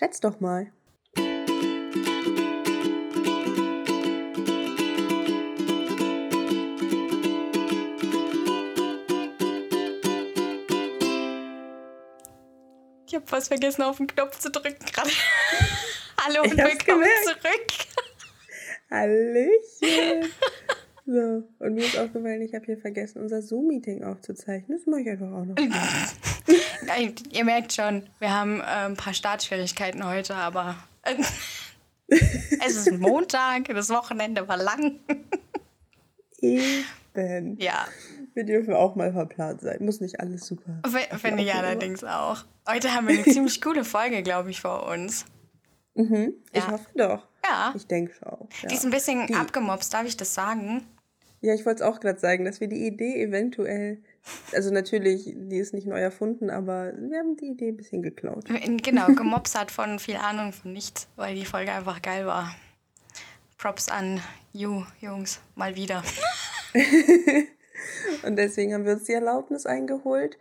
Schätz doch mal. Ich habe was vergessen, auf den Knopf zu drücken gerade. Hallo und willkommen zurück. Hallöchen. So, und mir ist aufgefallen, ich habe hier vergessen, unser Zoom-Meeting aufzuzeichnen. Das mache ich einfach auch noch. Ihr merkt schon, wir haben äh, ein paar Startschwierigkeiten heute, aber äh, es ist Montag, das Wochenende war lang. Eben. Ja. Wir dürfen auch mal verplant sein. Muss nicht alles super. Finde ich allerdings auch. Heute haben wir eine ziemlich coole Folge, glaube ich, vor uns. Mhm, ich hoffe doch. Ja. Ich denke schon. Ja. Die ist ein bisschen Die, abgemobst, darf ich das sagen? Ja, ich wollte es auch gerade sagen, dass wir die Idee eventuell, also natürlich, die ist nicht neu erfunden, aber wir haben die Idee ein bisschen geklaut. Genau, gemobst hat von viel Ahnung von nichts, weil die Folge einfach geil war. Props an you, Jungs, mal wieder. Und deswegen haben wir uns die Erlaubnis eingeholt,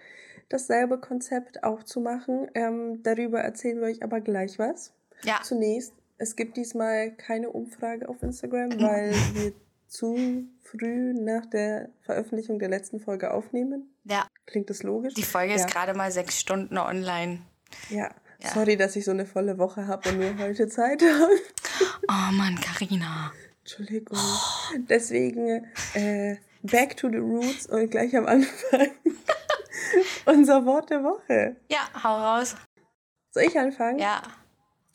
dasselbe Konzept auch zu machen. Ähm, darüber erzählen wir euch aber gleich was. Ja. Zunächst, es gibt diesmal keine Umfrage auf Instagram, weil wir zu früh nach der Veröffentlichung der letzten Folge aufnehmen. Ja. Klingt das logisch? Die Folge ja. ist gerade mal sechs Stunden online. Ja. ja. Sorry, dass ich so eine volle Woche habe und nur heute Zeit habe. Oh Mann, Karina. Entschuldigung. Oh. Deswegen äh, back to the roots und gleich am Anfang unser Wort der Woche. Ja, hau raus. Soll ich anfangen? Ja.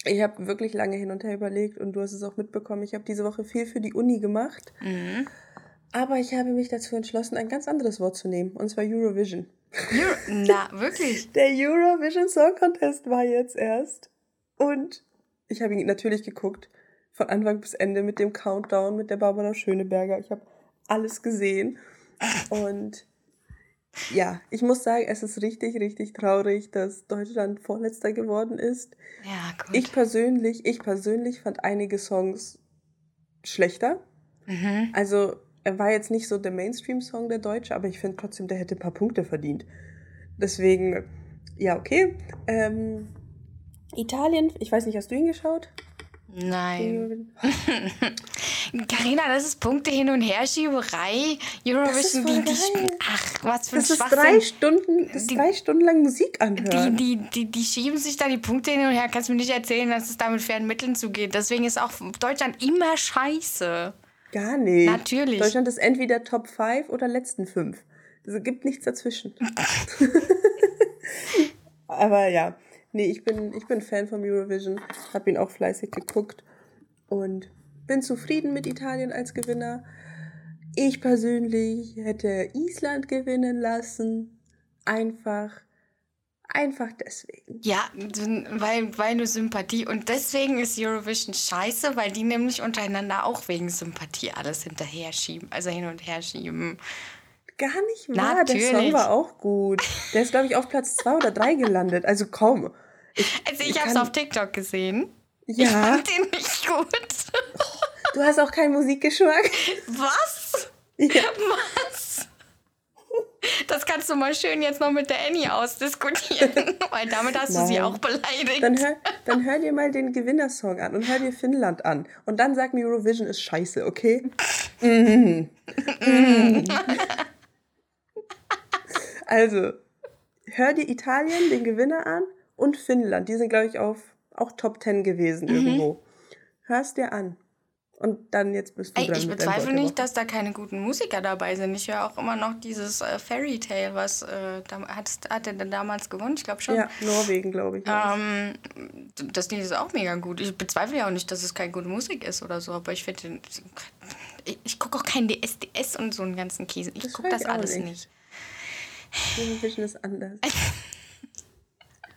Ich habe wirklich lange hin und her überlegt und du hast es auch mitbekommen. Ich habe diese Woche viel für die Uni gemacht. Mhm. Aber ich habe mich dazu entschlossen, ein ganz anderes Wort zu nehmen, und zwar Eurovision. Euro Na, wirklich? Der Eurovision Song Contest war jetzt erst. Und ich habe ihn natürlich geguckt, von Anfang bis Ende mit dem Countdown, mit der Barbara Schöneberger. Ich habe alles gesehen. Und ja, ich muss sagen, es ist richtig, richtig traurig, dass Deutschland Vorletzter geworden ist. Ja, gut. Ich persönlich, ich persönlich fand einige Songs schlechter. Mhm. Also, er war jetzt nicht so der Mainstream-Song der Deutsche, aber ich finde trotzdem, der hätte ein paar Punkte verdient. Deswegen, ja, okay. Ähm, Italien, ich weiß nicht, hast du ihn geschaut? Nein. Carina, das ist Punkte hin und her Schieberei. Eurovision, die, die, ach, was für ein Das ist drei Stunden, das die, drei Stunden lang Musik anhören. Die, die, die, die schieben sich da die Punkte hin und her. Kannst du mir nicht erzählen, dass es da mit fairen Mitteln zugeht. Deswegen ist auch Deutschland immer scheiße. Gar nicht. Natürlich. Deutschland ist entweder Top 5 oder letzten 5. Es gibt nichts dazwischen. Aber ja, nee, ich bin, ich bin Fan vom Eurovision, habe ihn auch fleißig geguckt und bin zufrieden mit Italien als Gewinner. Ich persönlich hätte Island gewinnen lassen. Einfach, einfach deswegen. Ja, weil, weil du Sympathie. Und deswegen ist Eurovision scheiße, weil die nämlich untereinander auch wegen Sympathie alles hinterher schieben, also hin und her schieben. Gar nicht wahr. Natürlich. Der Song war auch gut. Der ist, glaube ich, auf Platz zwei oder drei gelandet. Also komm. Ich, also ich, ich habe es auf TikTok gesehen. Ja. Ich fand den nicht gut. Du hast auch keinen Musikgeschmack? Was? Ja. Was? Das kannst du mal schön jetzt noch mit der Annie ausdiskutieren, weil damit hast Nein. du sie auch beleidigt. Dann hör, dann hör dir mal den Gewinnersong an und hör dir Finnland an. Und dann sag mir, Eurovision ist scheiße, okay? mm. Mm. also, hör dir Italien, den Gewinner an und Finnland. Die sind, glaube ich, auf auch Top 10 gewesen mhm. irgendwo. Hörst dir an. Und dann jetzt bist du Ey, dran Ich bezweifle nicht, dass da keine guten Musiker dabei sind. Ich höre auch immer noch dieses äh, Fairy Tale, was äh, da, hat, hat er denn damals gewonnen? Ich glaube schon. Ja, Norwegen, glaube ich. Ähm, das Lied ist auch mega gut. Ich bezweifle ja auch nicht, dass es keine gute Musik ist oder so, aber ich finde, ich, ich gucke auch kein DSDS und so einen ganzen Käse. Ich gucke das alles nicht. nicht. Vision ist anders.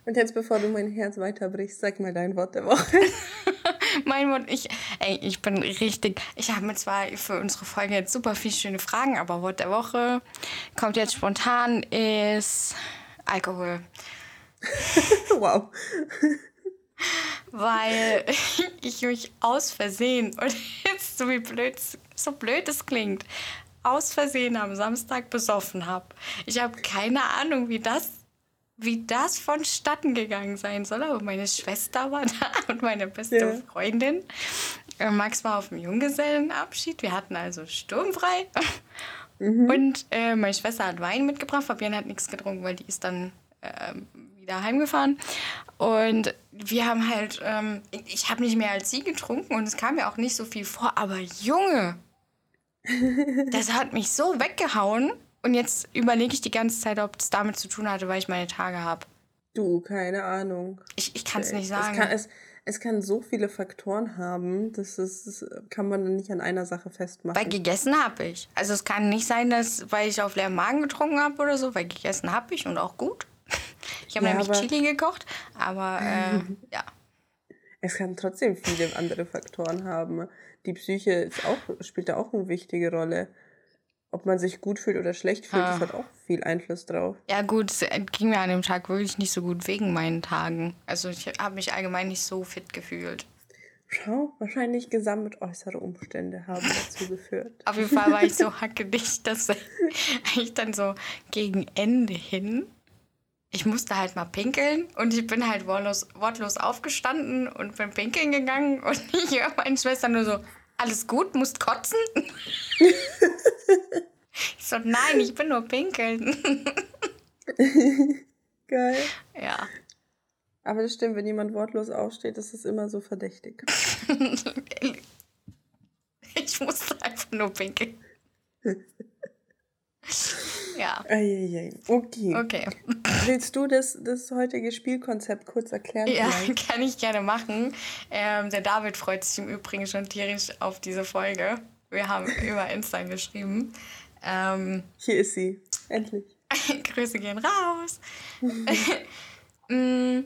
Und jetzt, bevor du mein Herz weiterbrichst, sag mal dein Wort der Woche. mein Wort, ich, ey, ich bin richtig. Ich habe mir zwar für unsere Folge jetzt super viele schöne Fragen, aber Wort der Woche kommt jetzt spontan, ist Alkohol. wow. Weil ich mich aus Versehen, und jetzt so wie blöd, so blöd es klingt, aus Versehen am Samstag besoffen habe. Ich habe keine Ahnung, wie das wie das vonstatten gegangen sein soll. Aber meine Schwester war da und meine beste ja. Freundin. Äh, Max war auf dem Junggesellenabschied. Wir hatten also sturmfrei. Mhm. Und äh, meine Schwester hat Wein mitgebracht. Fabienne hat nichts getrunken, weil die ist dann äh, wieder heimgefahren. Und wir haben halt, ähm, ich habe nicht mehr als sie getrunken und es kam mir auch nicht so viel vor. Aber Junge, das hat mich so weggehauen. Und jetzt überlege ich die ganze Zeit, ob es damit zu tun hatte, weil ich meine Tage habe. Du, keine Ahnung. Ich, ich kann es nicht sagen. Es kann, es, es kann so viele Faktoren haben, das, ist, das kann man nicht an einer Sache festmachen. Weil gegessen habe ich. Also es kann nicht sein, dass, weil ich auf leeren Magen getrunken habe oder so, weil gegessen habe ich und auch gut. Ich habe ja, nämlich Chili gekocht, aber äh, ja. Es kann trotzdem viele andere Faktoren haben. Die Psyche auch, spielt da auch eine wichtige Rolle ob man sich gut fühlt oder schlecht fühlt, ah. das hat auch viel Einfluss drauf. Ja, gut, es ging mir an dem Tag wirklich nicht so gut wegen meinen Tagen. Also ich habe mich allgemein nicht so fit gefühlt. Schau, wahrscheinlich gesamt äußere Umstände haben dazu geführt. Auf jeden Fall war ich so hackedicht, dass ich dann so gegen Ende hin, ich musste halt mal pinkeln und ich bin halt wortlos, wortlos aufgestanden und bin pinkeln gegangen und ich höre meine Schwester nur so, alles gut, musst kotzen? ich so, nein, ich bin nur pinkeln. Geil. Ja. Aber das stimmt, wenn jemand wortlos aufsteht, ist es immer so verdächtig. ich musste einfach nur pinkeln. Ja. Okay. Okay. Willst du das, das heutige Spielkonzept kurz erklären? Ja, vielleicht? kann ich gerne machen. Ähm, der David freut sich im Übrigen schon tierisch auf diese Folge. Wir haben über Insta geschrieben. Ähm, Hier ist sie. Endlich. Grüße gehen raus. mm,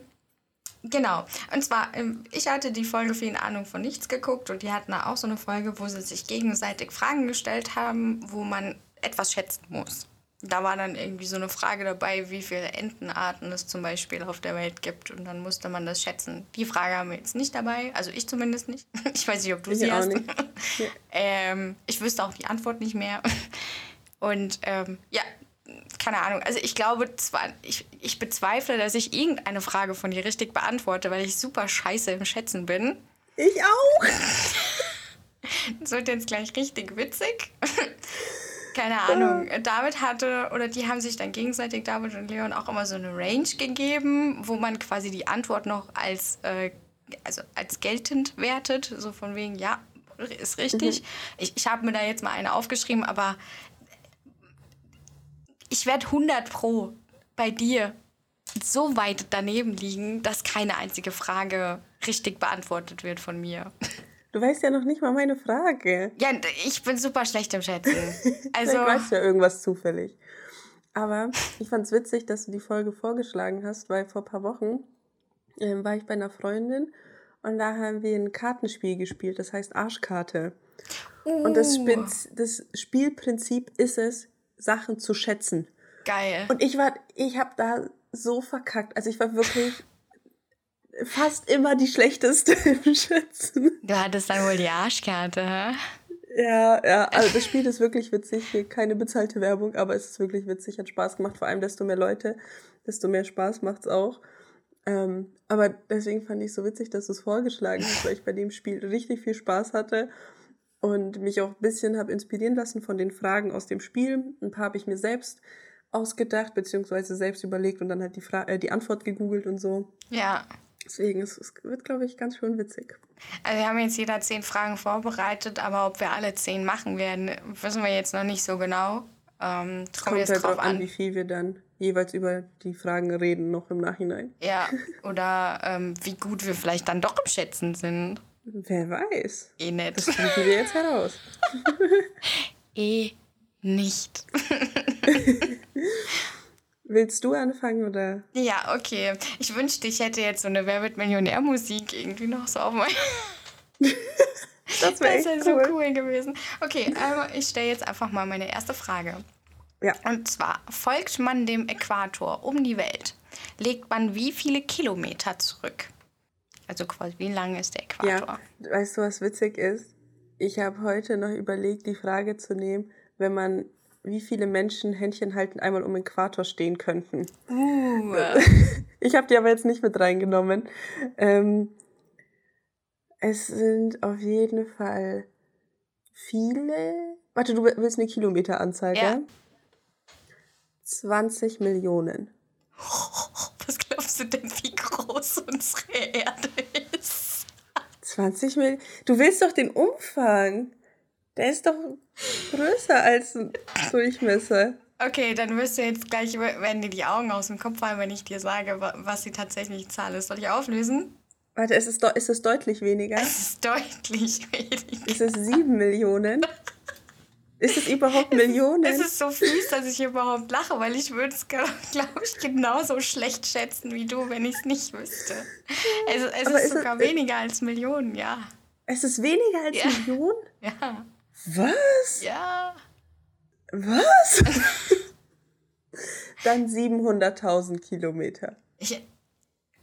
genau. Und zwar, ähm, ich hatte die Folge für ihn Ahnung von nichts geguckt und die hatten da auch so eine Folge, wo sie sich gegenseitig Fragen gestellt haben, wo man etwas schätzen muss da war dann irgendwie so eine Frage dabei, wie viele Entenarten es zum Beispiel auf der Welt gibt. Und dann musste man das schätzen. Die Frage haben wir jetzt nicht dabei, also ich zumindest nicht. Ich weiß nicht, ob du ich sie hast. Ja. ähm, ich wüsste auch die Antwort nicht mehr. Und ähm, ja, keine Ahnung. Also ich glaube zwar, ich, ich bezweifle, dass ich irgendeine Frage von dir richtig beantworte, weil ich super scheiße im Schätzen bin. Ich auch. das wird jetzt gleich richtig witzig. Keine Ahnung. David hatte, oder die haben sich dann gegenseitig, David und Leon, auch immer so eine Range gegeben, wo man quasi die Antwort noch als, äh, also als geltend wertet. So von wegen, ja, ist richtig. Mhm. Ich, ich habe mir da jetzt mal eine aufgeschrieben, aber ich werde 100 Pro bei dir so weit daneben liegen, dass keine einzige Frage richtig beantwortet wird von mir. Du weißt ja noch nicht mal meine Frage. Ja, ich bin super schlecht im Schätzen. Also. ich weiß ja irgendwas zufällig. Aber ich fand es witzig, dass du die Folge vorgeschlagen hast, weil vor ein paar Wochen ähm, war ich bei einer Freundin und da haben wir ein Kartenspiel gespielt, das heißt Arschkarte. Uh. Und das, uh. das Spielprinzip ist es, Sachen zu schätzen. Geil. Und ich war, ich habe da so verkackt. Also ich war wirklich fast immer die schlechteste im Schätzen. Du hattest dann wohl die Arschkarte, hä? Ja, ja, also das Spiel ist wirklich witzig. Keine bezahlte Werbung, aber es ist wirklich witzig, hat Spaß gemacht. Vor allem, desto mehr Leute, desto mehr Spaß macht's auch. Ähm, aber deswegen fand ich es so witzig, dass du es vorgeschlagen hast, weil ich bei dem Spiel richtig viel Spaß hatte und mich auch ein bisschen habe inspirieren lassen von den Fragen aus dem Spiel. Ein paar habe ich mir selbst ausgedacht, beziehungsweise selbst überlegt und dann halt die, Fra äh, die Antwort gegoogelt und so. Ja. Deswegen, es, es wird, glaube ich, ganz schön witzig. Also wir haben jetzt jeder zehn Fragen vorbereitet, aber ob wir alle zehn machen werden, wissen wir jetzt noch nicht so genau. Ähm, kommt, jetzt halt drauf an, wie viel wir dann jeweils über die Fragen reden, noch im Nachhinein. Ja, oder ähm, wie gut wir vielleicht dann doch im Schätzen sind. Wer weiß. Eh nicht. Das finden wir jetzt heraus. eh nicht. Willst du anfangen oder? Ja, okay. Ich wünschte, ich hätte jetzt so eine Wer wird Millionär-Musik irgendwie noch so auf mein. das wäre wär cool. so cool gewesen. Okay, also ich stelle jetzt einfach mal meine erste Frage. Ja. Und zwar: Folgt man dem Äquator um die Welt, legt man wie viele Kilometer zurück? Also quasi, wie lang ist der Äquator? Ja. Weißt du, was witzig ist? Ich habe heute noch überlegt, die Frage zu nehmen, wenn man wie viele Menschen Händchen halten einmal um den Äquator stehen könnten. Uh. Ich habe die aber jetzt nicht mit reingenommen. Ähm, es sind auf jeden Fall viele. Warte, du willst eine Kilometeranzahl, Ja. gell? 20 Millionen. Was glaubst du denn, wie groß unsere Erde ist? 20 Millionen? Du willst doch den Umfang. Der ist doch größer als ein Durchmesser. Okay, dann wirst du jetzt gleich, werden dir die Augen aus dem Kopf fallen, wenn ich dir sage, wa- was die tatsächliche Zahl ist. Soll ich auflösen? Warte, ist es, ist es deutlich weniger? Es ist deutlich weniger. Ist es 7 Millionen? Ist es überhaupt Millionen? Es ist so fies, dass ich überhaupt lache, weil ich würde es, glaube ich, genauso schlecht schätzen wie du, wenn ich es nicht wüsste. Es, es ist ist es- sogar weniger als Millionen, ja. Es ist weniger als Ja. Millionen? Ja, Was? ja. Was? Dann 700.000 Kilometer. Ich,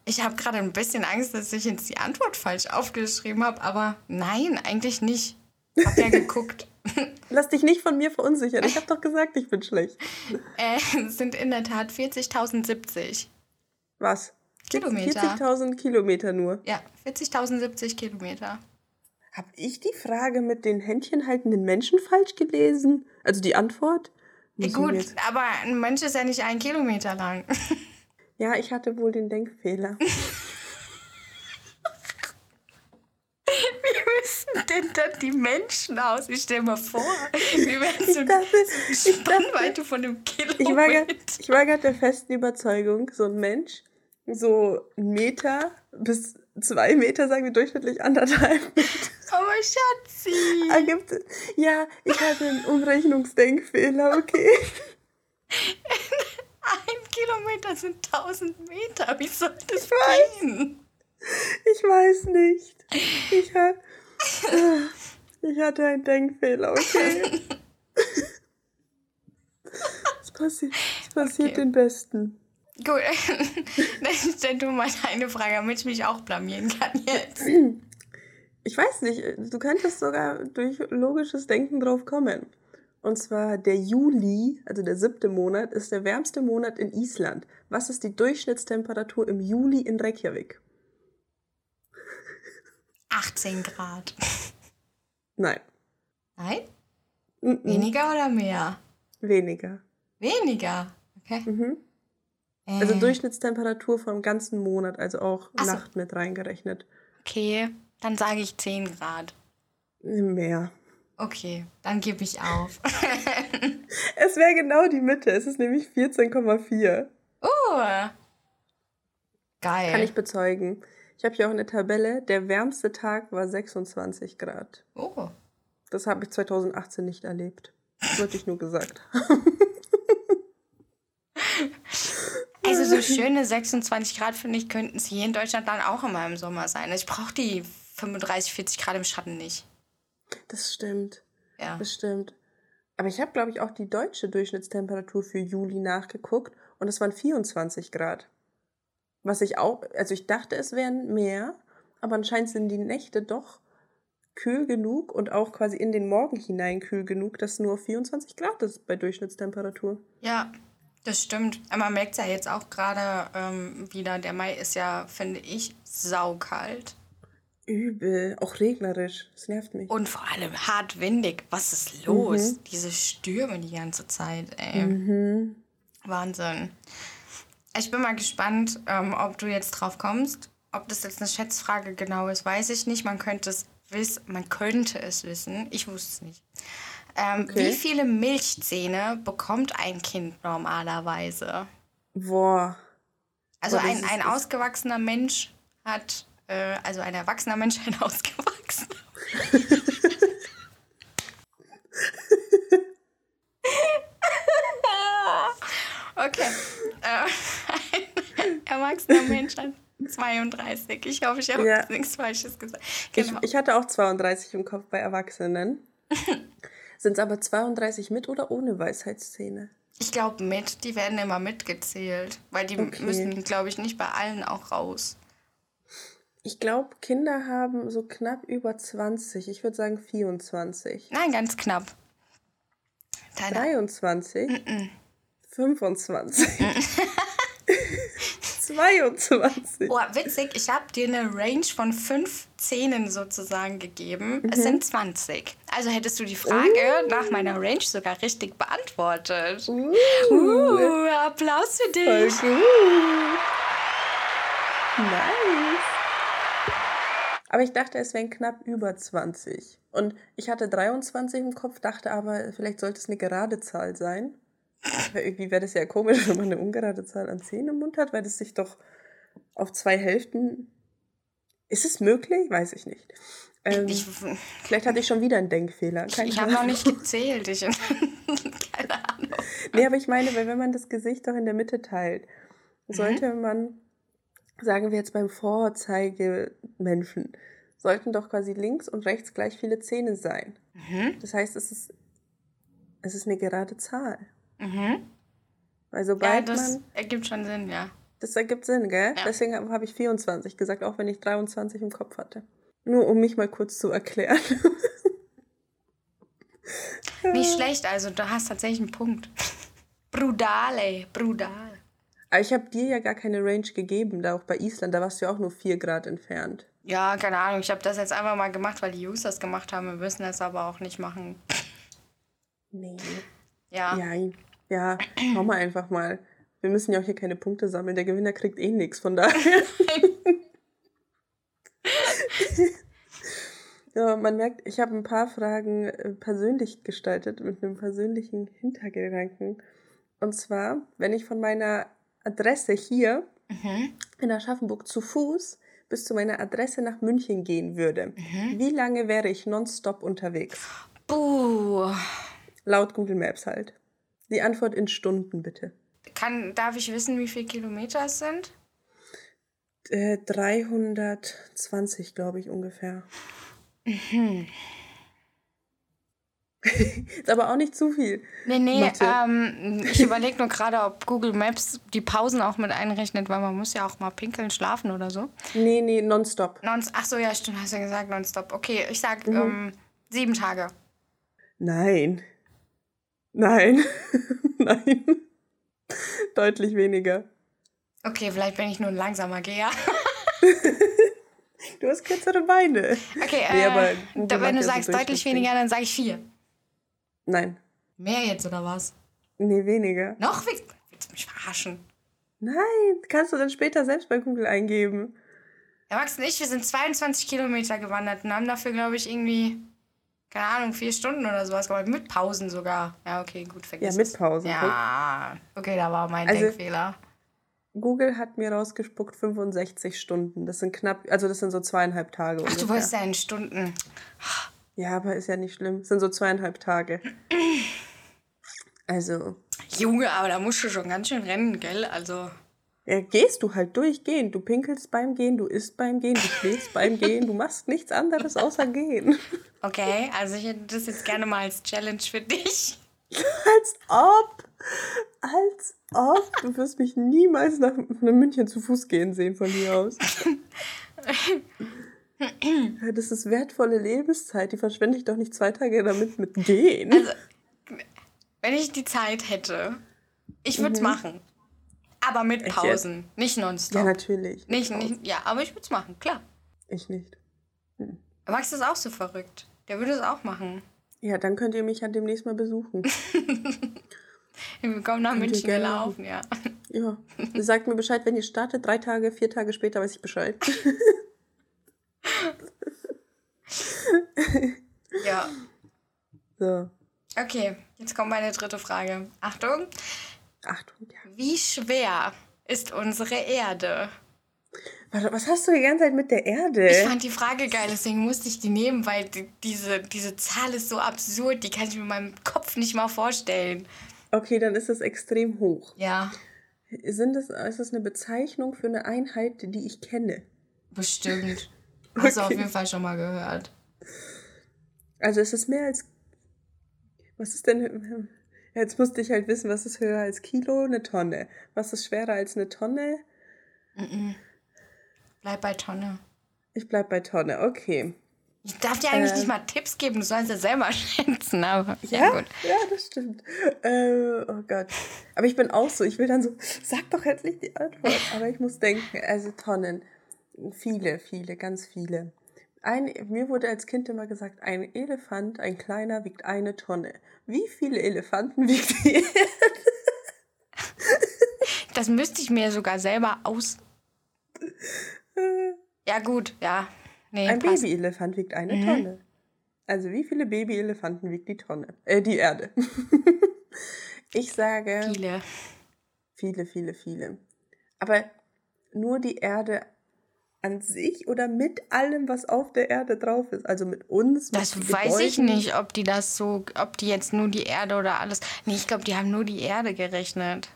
ich habe gerade ein bisschen Angst, dass ich jetzt die Antwort falsch aufgeschrieben habe, aber nein, eigentlich nicht. Hab ja geguckt. Lass dich nicht von mir verunsichern. Ich habe doch gesagt, ich bin schlecht. äh, es sind in der Tat 40.070. Was? Kilometer. 40.000 Kilometer nur. Ja, 40.070 Kilometer. Habe ich die Frage mit den Händchen haltenden Menschen falsch gelesen? Also die Antwort? Mir Gut, aber ein Mensch ist ja nicht ein Kilometer lang. Ja, ich hatte wohl den Denkfehler. Wie müssen denn dann die Menschen aus? Ich stell mal vor, wie wären so Ich dachte, ich dachte, Spannweite von einem Kilometer. ich war grad- ich war gerade der festen Überzeugung, so ein Mensch, so ein Meter bis zwei Meter, sagen wir durchschnittlich anderthalb Meter. Aber Schatzi. ergibt. Ja, ich hatte einen Umrechnungsdenkfehler, okay. Ein Kilometer sind 1000 Meter. Wie soll das weiß. gehen? Ich weiß nicht. Ich, hab, ich hatte einen Denkfehler, okay. Es passiert, es passiert Okay. den Besten. Gut, dann stell du mal eine Frage, damit ich mich auch blamieren kann jetzt. Ich weiß nicht, du könntest sogar durch logisches Denken drauf kommen. Und zwar der Juli, also der siebte Monat, ist der wärmste Monat in Island. Was ist die Durchschnittstemperatur im Juli in Reykjavik? 18 Grad. Nein. Nein? Mm-mm. Weniger oder mehr? Weniger. Weniger. Okay. Mhm. Also Äh, Durchschnittstemperatur vom ganzen Monat, also auch Ach so. Nacht mit reingerechnet. Okay, dann sage ich 10 Grad. Mehr. Okay, dann gebe ich auf. Es wäre genau die Mitte. Es ist nämlich 14,4. Oh. Geil. Kann ich bezeugen. Ich habe hier auch eine Tabelle. Der wärmste Tag war 26 Grad. oh. Das habe ich 2018 nicht erlebt. Das wollte ich nur gesagt. Also so schöne 26 Grad, finde ich, könnten es hier in Deutschland dann auch immer im Sommer sein. Ich brauche die 35, 40 Grad im Schatten nicht. Das stimmt. Ja. Das stimmt. Aber ich habe, glaube ich, auch die deutsche Durchschnittstemperatur für Juli nachgeguckt und es waren 24 Grad. Was ich auch, also ich dachte, es wären mehr, aber anscheinend sind die Nächte doch kühl genug und auch quasi in den Morgen hinein kühl genug, dass nur 24 Grad ist bei Durchschnittstemperatur. Ja, das stimmt. Aber Man merkt es ja jetzt auch gerade ähm, wieder. Der Mai ist ja, finde ich, saukalt. Übel, auch regnerisch. Das nervt mich. Und vor allem hart windig. Was ist los? Diese Stürme die ganze Zeit, ey. Mhm. Wahnsinn. Ich bin mal gespannt, ähm, ob du jetzt drauf kommst. Ob das jetzt eine Schätzfrage genau ist, weiß ich nicht. Man könnte es wissen, man könnte es wissen. Ich wusste es nicht. Ähm, Okay. Wie viele Milchzähne bekommt ein Kind normalerweise? Boah. Also Boah, ein, ein ausgewachsener Mensch hat, äh, also ein erwachsener Mensch, ein ausgewachsener. okay. Äh, ein erwachsener Mensch hat 32. Ich hoffe, ich habe Ja. nichts Falsches gesagt. Ich, Genau. ich hatte auch 32 im Kopf bei Erwachsenen. Sind es aber 32 mit oder ohne Weisheitszähne? Ich glaube mit, die werden immer mitgezählt, weil die Okay. müssen, glaube ich, nicht bei allen auch raus. Ich glaube, Kinder haben so knapp über 20. Ich würde sagen 24. Nein, ganz knapp. Deine 23, 25, 22. Oh, witzig, ich habe dir eine Range von fünf Zähnen sozusagen gegeben. Es sind 20. Also hättest du die Frage nach meiner Range sogar richtig beantwortet. Uh, Uh, Applaus für voll dich. gut. Nice. Aber ich dachte, es wären knapp über 20. Und ich hatte 23 im Kopf, dachte aber, vielleicht sollte es eine gerade Zahl sein. Weil irgendwie wäre das ja komisch, wenn man eine ungerade Zahl an Zähnen im Mund hat, weil das sich doch auf zwei Hälften. Ist es möglich? Weiß ich nicht. Ähm, Ich, vielleicht hatte ich schon wieder einen Denkfehler. Keine ich habe noch nicht gezählt. Ich, keine Ahnung. Nee, aber ich meine, weil wenn man das Gesicht doch in der Mitte teilt, sollte man, sagen wir jetzt beim Vorzeigemenschen, sollten doch quasi links und rechts gleich viele Zähne sein. Mhm. Das heißt, es ist, es ist eine gerade Zahl. Mhm. Weil Ja, sobald das man, ergibt schon Sinn, ja. das ergibt Sinn, gell? Ja. Deswegen habe hab ich 24 gesagt, auch wenn ich 23 im Kopf hatte. Nur um mich mal kurz zu erklären. Nicht schlecht, also du hast tatsächlich einen Punkt. Brudale, brutal. Aber ich habe dir ja gar keine Range gegeben, da auch bei Island, da warst du ja auch nur 4 Grad entfernt. Ja, keine Ahnung. Ich habe das jetzt einfach mal gemacht, weil die das gemacht haben. Wir müssen das aber auch nicht machen. Nee. Ja. Ja, ja, schau mal einfach mal. Wir müssen ja auch hier keine Punkte sammeln. Der Gewinner kriegt eh nichts, von daher. ja, man merkt, ich habe ein paar Fragen äh, persönlich gestaltet, mit einem persönlichen Hintergedanken. Und zwar, wenn ich von meiner Adresse hier Mhm. in Aschaffenburg zu Fuß bis zu meiner Adresse nach München gehen würde, wie lange wäre ich nonstop unterwegs? Buh. Laut Google Maps halt. Die Antwort in Stunden bitte. Kann, darf ich wissen, wie viele Kilometer es sind? Äh, 320, glaube ich, ungefähr. Ist aber auch nicht zu viel. Nee, nee, ähm, ich überlege nur gerade, ob Google Maps die Pausen auch mit einrechnet, weil man muss ja auch mal pinkeln, schlafen oder so. Nee, nee, nonstop. Nonst Ach so, ja, stimmt, hast du ja gesagt, nonstop. Okay, ich sag Mhm. ähm, sieben Tage. Nein. Nein. Nein. Deutlich weniger. Okay, vielleicht bin ich nur ein langsamer Geher. Du hast kürzere Beine. Okay, Nee, äh, aber Google da, macht wenn du sagst deutlich weniger, dann sage ich vier. Nein. Mehr jetzt oder was? Nee, weniger. Noch? Willst willst du mich verarschen? Nein. Kannst du dann später selbst bei Google eingeben. Und ich, wir sind 22 Kilometer gewandert und haben dafür, glaube ich, irgendwie, keine Ahnung, vier Stunden oder sowas gemacht. Mit Pausen sogar. Ja, okay, gut, vergiss Ja, mit es. Pausen. Ja, okay, da war mein Also- Denkfehler. Google hat mir rausgespuckt 65 Stunden. Das sind knapp, also das sind so zweieinhalb Tage. Ach, du ungefähr. wolltest ja in Stunden. Ja, aber ist ja nicht schlimm. Es sind so zweieinhalb Tage. Also, Junge, aber da musst du schon ganz schön rennen, gell? Also, ja, gehst du halt durchgehend. Du pinkelst beim Gehen, du isst beim Gehen, du schläfst beim Gehen, du machst nichts anderes außer gehen. okay, also ich hätte das jetzt gerne mal als Challenge für dich. Als ob, als ob. Du wirst mich niemals nach, nach München zu Fuß gehen sehen von hier aus. Das ist wertvolle Lebenszeit. Die verschwende ich doch nicht zwei Tage damit mit Gehen. Also, wenn ich die Zeit hätte, ich würde es machen. Aber mit Mhm. Echt Pausen, nicht nonstop. ja, natürlich. nicht, nicht, ja, aber ich würde es machen, klar. Ich nicht. Max ist auch so verrückt. Der würde es auch machen. Ja, dann könnt ihr mich ja demnächst mal besuchen. Wir kommen nach München gelaufen, ja. Ja. Sagt mir Bescheid, wenn ihr startet. Drei Tage, vier Tage später weiß ich Bescheid. Ja. So. Okay, jetzt kommt meine dritte Frage. Achtung. Achtung, ja. Wie schwer ist unsere Erde? Warte, was hast du die ganze Zeit mit der Erde? Ich fand die Frage geil, deswegen musste ich die nehmen, weil die, diese, diese Zahl ist so absurd, die kann ich mir in meinem Kopf nicht mal vorstellen. Okay, dann ist es extrem hoch. Ja, Sind es, ist es eine Bezeichnung für eine Einheit, die ich kenne? bestimmt. Hast du auf Okay. jeden Fall schon mal gehört. Also es ist mehr als. Was ist denn. Jetzt musste ich halt wissen, was ist höher als Kilo? Eine Tonne. Was ist schwerer als eine Tonne? Bleib bei Tonne. Ich bleib bei Tonne, okay. Ich darf dir eigentlich äh, nicht mal Tipps geben, du sollst ja selber schätzen, aber ja, ja, gut. ja das stimmt. Äh, oh Gott. Aber ich bin auch so, ich will dann so, sag doch endlich die Antwort. Aber ich muss denken, also Tonnen. Viele, viele, ganz viele. Ein, mir wurde als Kind immer gesagt, ein Elefant, ein kleiner, wiegt eine Tonne. Wie viele Elefanten wiegt die Erde? Das müsste ich mir sogar selber aus. Ja, gut, ja. Nee, ein Babyelefant wiegt eine mhm. Tonne. Also wie viele Babyelefanten wiegt die Tonne? Äh, die Erde. ich sage. Viele. Viele, viele, viele. Aber nur die Erde an sich oder mit allem, was auf der Erde drauf ist? Also mit uns? Mit das weiß Gebäuden? ich nicht, ob die das so, ob die jetzt nur die Erde oder alles. Nee, ich glaube, die haben nur die Erde gerechnet.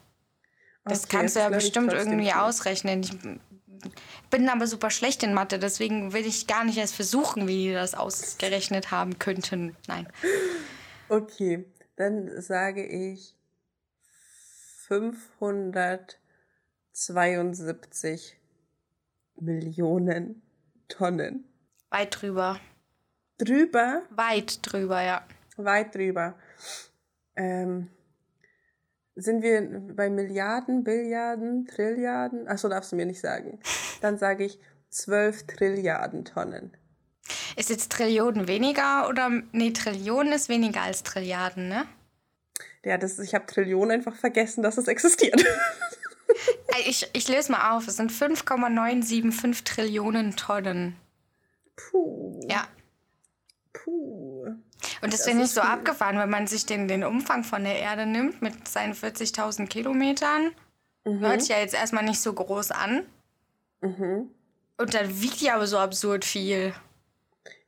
Das okay, kannst du ja bestimmt irgendwie viel. ausrechnen. Ich bin aber super schlecht in Mathe, deswegen will ich gar nicht erst versuchen, wie die das ausgerechnet haben könnten. Nein. Okay, dann sage ich 572 Millionen Tonnen. Weit drüber. Drüber? Weit drüber, ja. Weit drüber. Ähm, sind wir bei Milliarden, Billiarden, Trilliarden? Achso, darfst du mir nicht sagen. Dann sage ich 12 Trilliarden Tonnen. Ist jetzt Trillionen weniger oder. Nee, Trillionen ist weniger als Trilliarden, ne? Ja, das, ich habe Trillionen einfach vergessen, dass es existiert. ich, ich löse mal auf. Es sind 5,975 Trillionen Tonnen. Puh. Ja. Puh. Und das, das finde ich so viel. abgefahren, wenn man sich den, den Umfang von der Erde nimmt mit seinen 40.000 Kilometern. Mhm. Hört sich ja jetzt erstmal nicht so groß an. Mhm. Und dann wiegt die aber so absurd viel.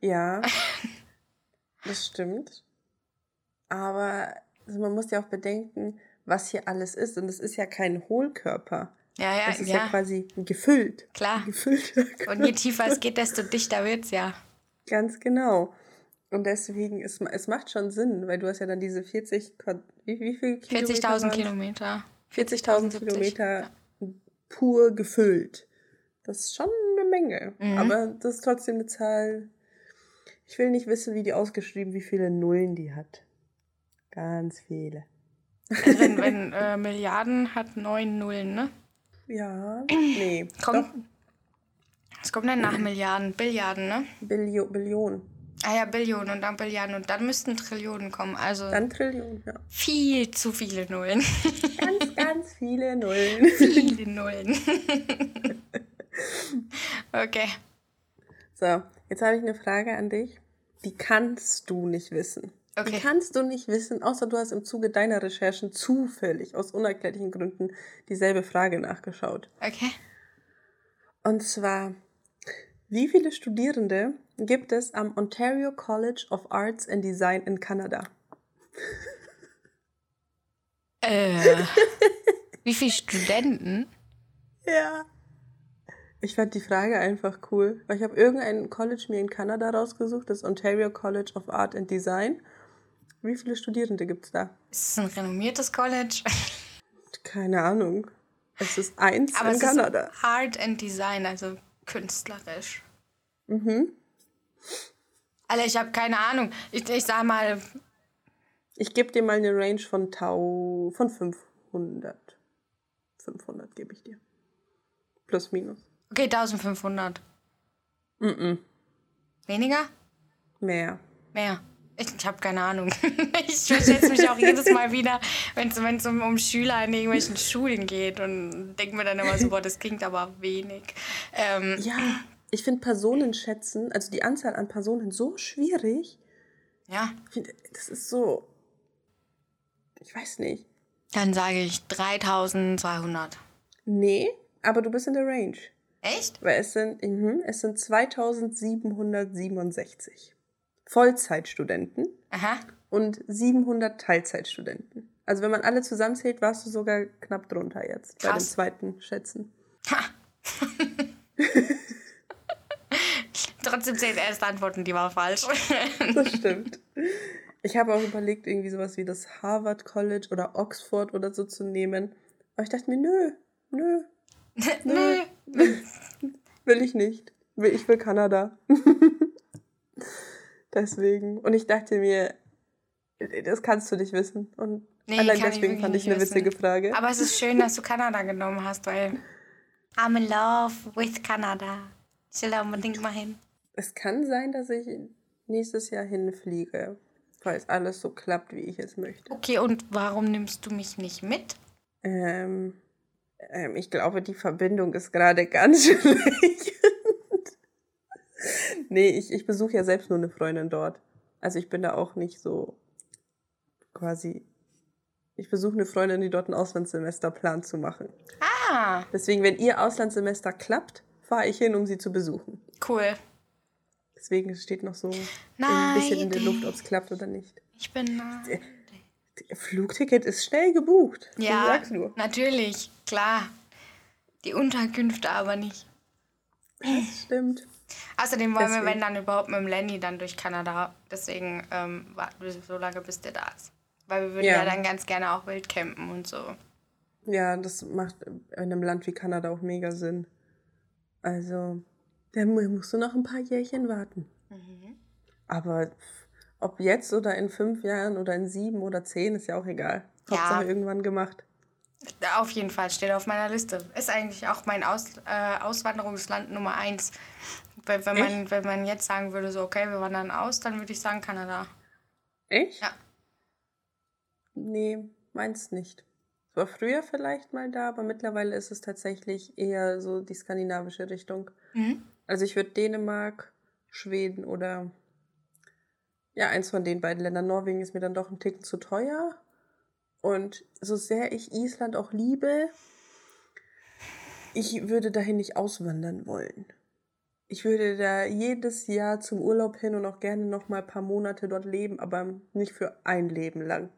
Ja. das stimmt. Aber also man muss ja auch bedenken, was hier alles ist. Und es ist ja kein Hohlkörper. Ja, ja, Es ist ja. ja quasi gefüllt. Klar. Und je tiefer es geht, desto dichter wird es ja. Ganz genau. Und deswegen, es, es macht schon Sinn, weil du hast ja dann diese 40, wie, wie viel 40.000 Kilometer. 40.000 Kilometer ja. pur gefüllt. Das ist schon eine Menge. Mhm. Aber das ist trotzdem eine Zahl. Ich will nicht wissen, wie die ausgeschrieben, wie viele Nullen die hat. Ganz viele. Wenn, wenn äh, Milliarden hat neun Nullen, ne? Ja, nee. Kommt, was kommt denn nach Milliarden? Billiarden, ne? Billio Billionen. Ah ja, Billionen und dann Billiarden und dann müssten Trillionen kommen. Also dann Trillionen, ja. Viel zu viele Nullen. Ganz, ganz viele Nullen. viele Nullen. okay. So, jetzt habe ich eine Frage an dich. Die kannst du nicht wissen. Okay. Kannst du nicht wissen, außer du hast im Zuge deiner Recherchen zufällig, aus unerklärlichen Gründen, dieselbe Frage nachgeschaut. Okay. Und zwar, wie viele Studierende gibt es am Ontario College of Arts and Design in Kanada? Äh, wie viele Studenten? Ja. Ich fand die Frage einfach cool, weil ich habe irgendein College mir in Kanada rausgesucht, das Ontario College of Art and Design. Wie viele Studierende gibt es da? Ist es ein renommiertes College? Keine Ahnung. Es ist eins Aber in es Kanada. Ist Art and Design, also künstlerisch. Mhm. Alter, ich habe keine Ahnung. Ich, ich sag mal. Ich gebe dir mal eine Range von, Tau von 500. 500 gebe ich dir. Plus, minus. Okay, 1500. Mhm. Weniger? Mehr. Mehr. Ich, ich habe keine Ahnung. ich versetze mich auch jedes Mal wieder, wenn es um, um Schüler in irgendwelchen Schulen geht und denke mir dann immer so, boah, das klingt aber wenig. Ähm, ja, ich finde Personen schätzen, also die Anzahl an Personen so schwierig. Ja. Ich finde, das ist so. Ich weiß nicht. Dann sage ich 3200. Nee, aber du bist in der Range. Echt? Weil es sind, mh, es sind 2767 Vollzeitstudenten Aha. und 700 Teilzeitstudenten. Also wenn man alle zusammenzählt, warst du sogar knapp drunter jetzt Krass. bei dem zweiten Schätzen. Ha. Trotzdem zählt erst Antworten, die war falsch. das stimmt. Ich habe auch überlegt, irgendwie sowas wie das Harvard College oder Oxford oder so zu nehmen. Aber ich dachte mir, nö, nö. Nö. Will ich nicht. Ich will Kanada. Deswegen. Und ich dachte mir, das kannst du nicht wissen. Und nee, allein deswegen ich fand ich eine wissen. witzige Frage. Aber es ist schön, dass du Kanada genommen hast, weil I'm in love with Canada. Ich will da unbedingt mal hin. Es kann sein, dass ich nächstes Jahr hinfliege, falls alles so klappt, wie ich es möchte. Okay, und warum nimmst du mich nicht mit? Ähm, ähm ich glaube, die Verbindung ist gerade ganz schlecht. nee, ich, ich besuche ja selbst nur eine Freundin dort. Also ich bin da auch nicht so quasi. Ich besuche eine Freundin, die dort ein Auslandssemester plant zu machen. Ah. Deswegen, wenn ihr Auslandssemester klappt, fahre ich hin, um sie zu besuchen. Cool. Deswegen steht noch so Nein, ein bisschen in der Luft, ob es klappt oder nicht. Ich bin neidisch. Flugticket ist schnell gebucht. Ja, sagst du. natürlich, klar. Die Unterkünfte aber nicht. Das stimmt. Außerdem wollen Deswegen. wir, wenn dann überhaupt mit dem Lenny dann durch Kanada. Deswegen ähm, warten wir so lange, bis der da ist. Weil wir würden ja. ja dann ganz gerne auch wild campen und so. Ja, das macht in einem Land wie Kanada auch mega Sinn. Also, da musst du noch ein paar Jährchen warten. Mhm. Aber ob jetzt oder in fünf Jahren oder in sieben oder zehn, ist ja auch egal. Hauptsache ja. irgendwann gemacht. Auf jeden Fall steht auf meiner Liste. Ist eigentlich auch mein Aus, äh, Auswanderungsland Nummer eins. Wenn, wenn, man, wenn man jetzt sagen würde, so, okay, wir wandern aus, dann würde ich sagen Kanada. Echt? Ja. Nee, meins nicht. Es war früher vielleicht mal da, aber mittlerweile ist es tatsächlich eher so die skandinavische Richtung. Mhm. Also ich würde Dänemark, Schweden oder ja, eins von den beiden Ländern. Norwegen ist mir dann doch ein Ticken zu teuer. Und so sehr ich Island auch liebe, ich würde dahin nicht auswandern wollen. Ich würde da jedes Jahr zum Urlaub hin und auch gerne noch mal ein paar Monate dort leben, aber nicht für ein Leben lang.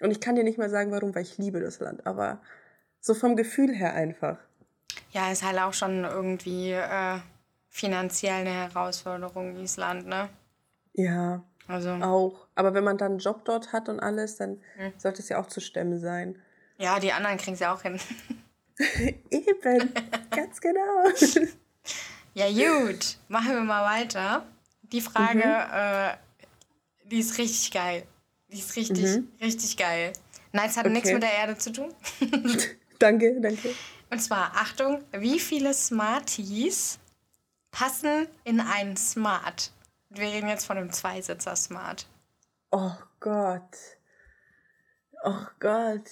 Und ich kann dir nicht mal sagen, warum, weil ich liebe das Land, aber so vom Gefühl her einfach. Ja, ist halt auch schon irgendwie äh, finanziell eine Herausforderung, Island, ne? Ja, also. auch. Aber wenn man dann einen Job dort hat und alles, dann hm. sollte es ja auch zu stemmen sein. Ja, die anderen kriegen es ja auch hin. Eben, ganz genau. Ja, gut. Machen wir mal weiter. Die Frage, mhm. äh, die ist richtig geil. Die ist richtig, mhm. richtig geil. Nein, es hat okay. nichts mit der Erde zu tun. danke, danke. Und zwar, Achtung, wie viele Smarties passen in einen Smart? Wir reden jetzt von einem Zweisitzer Smart. Oh Gott. Oh Gott.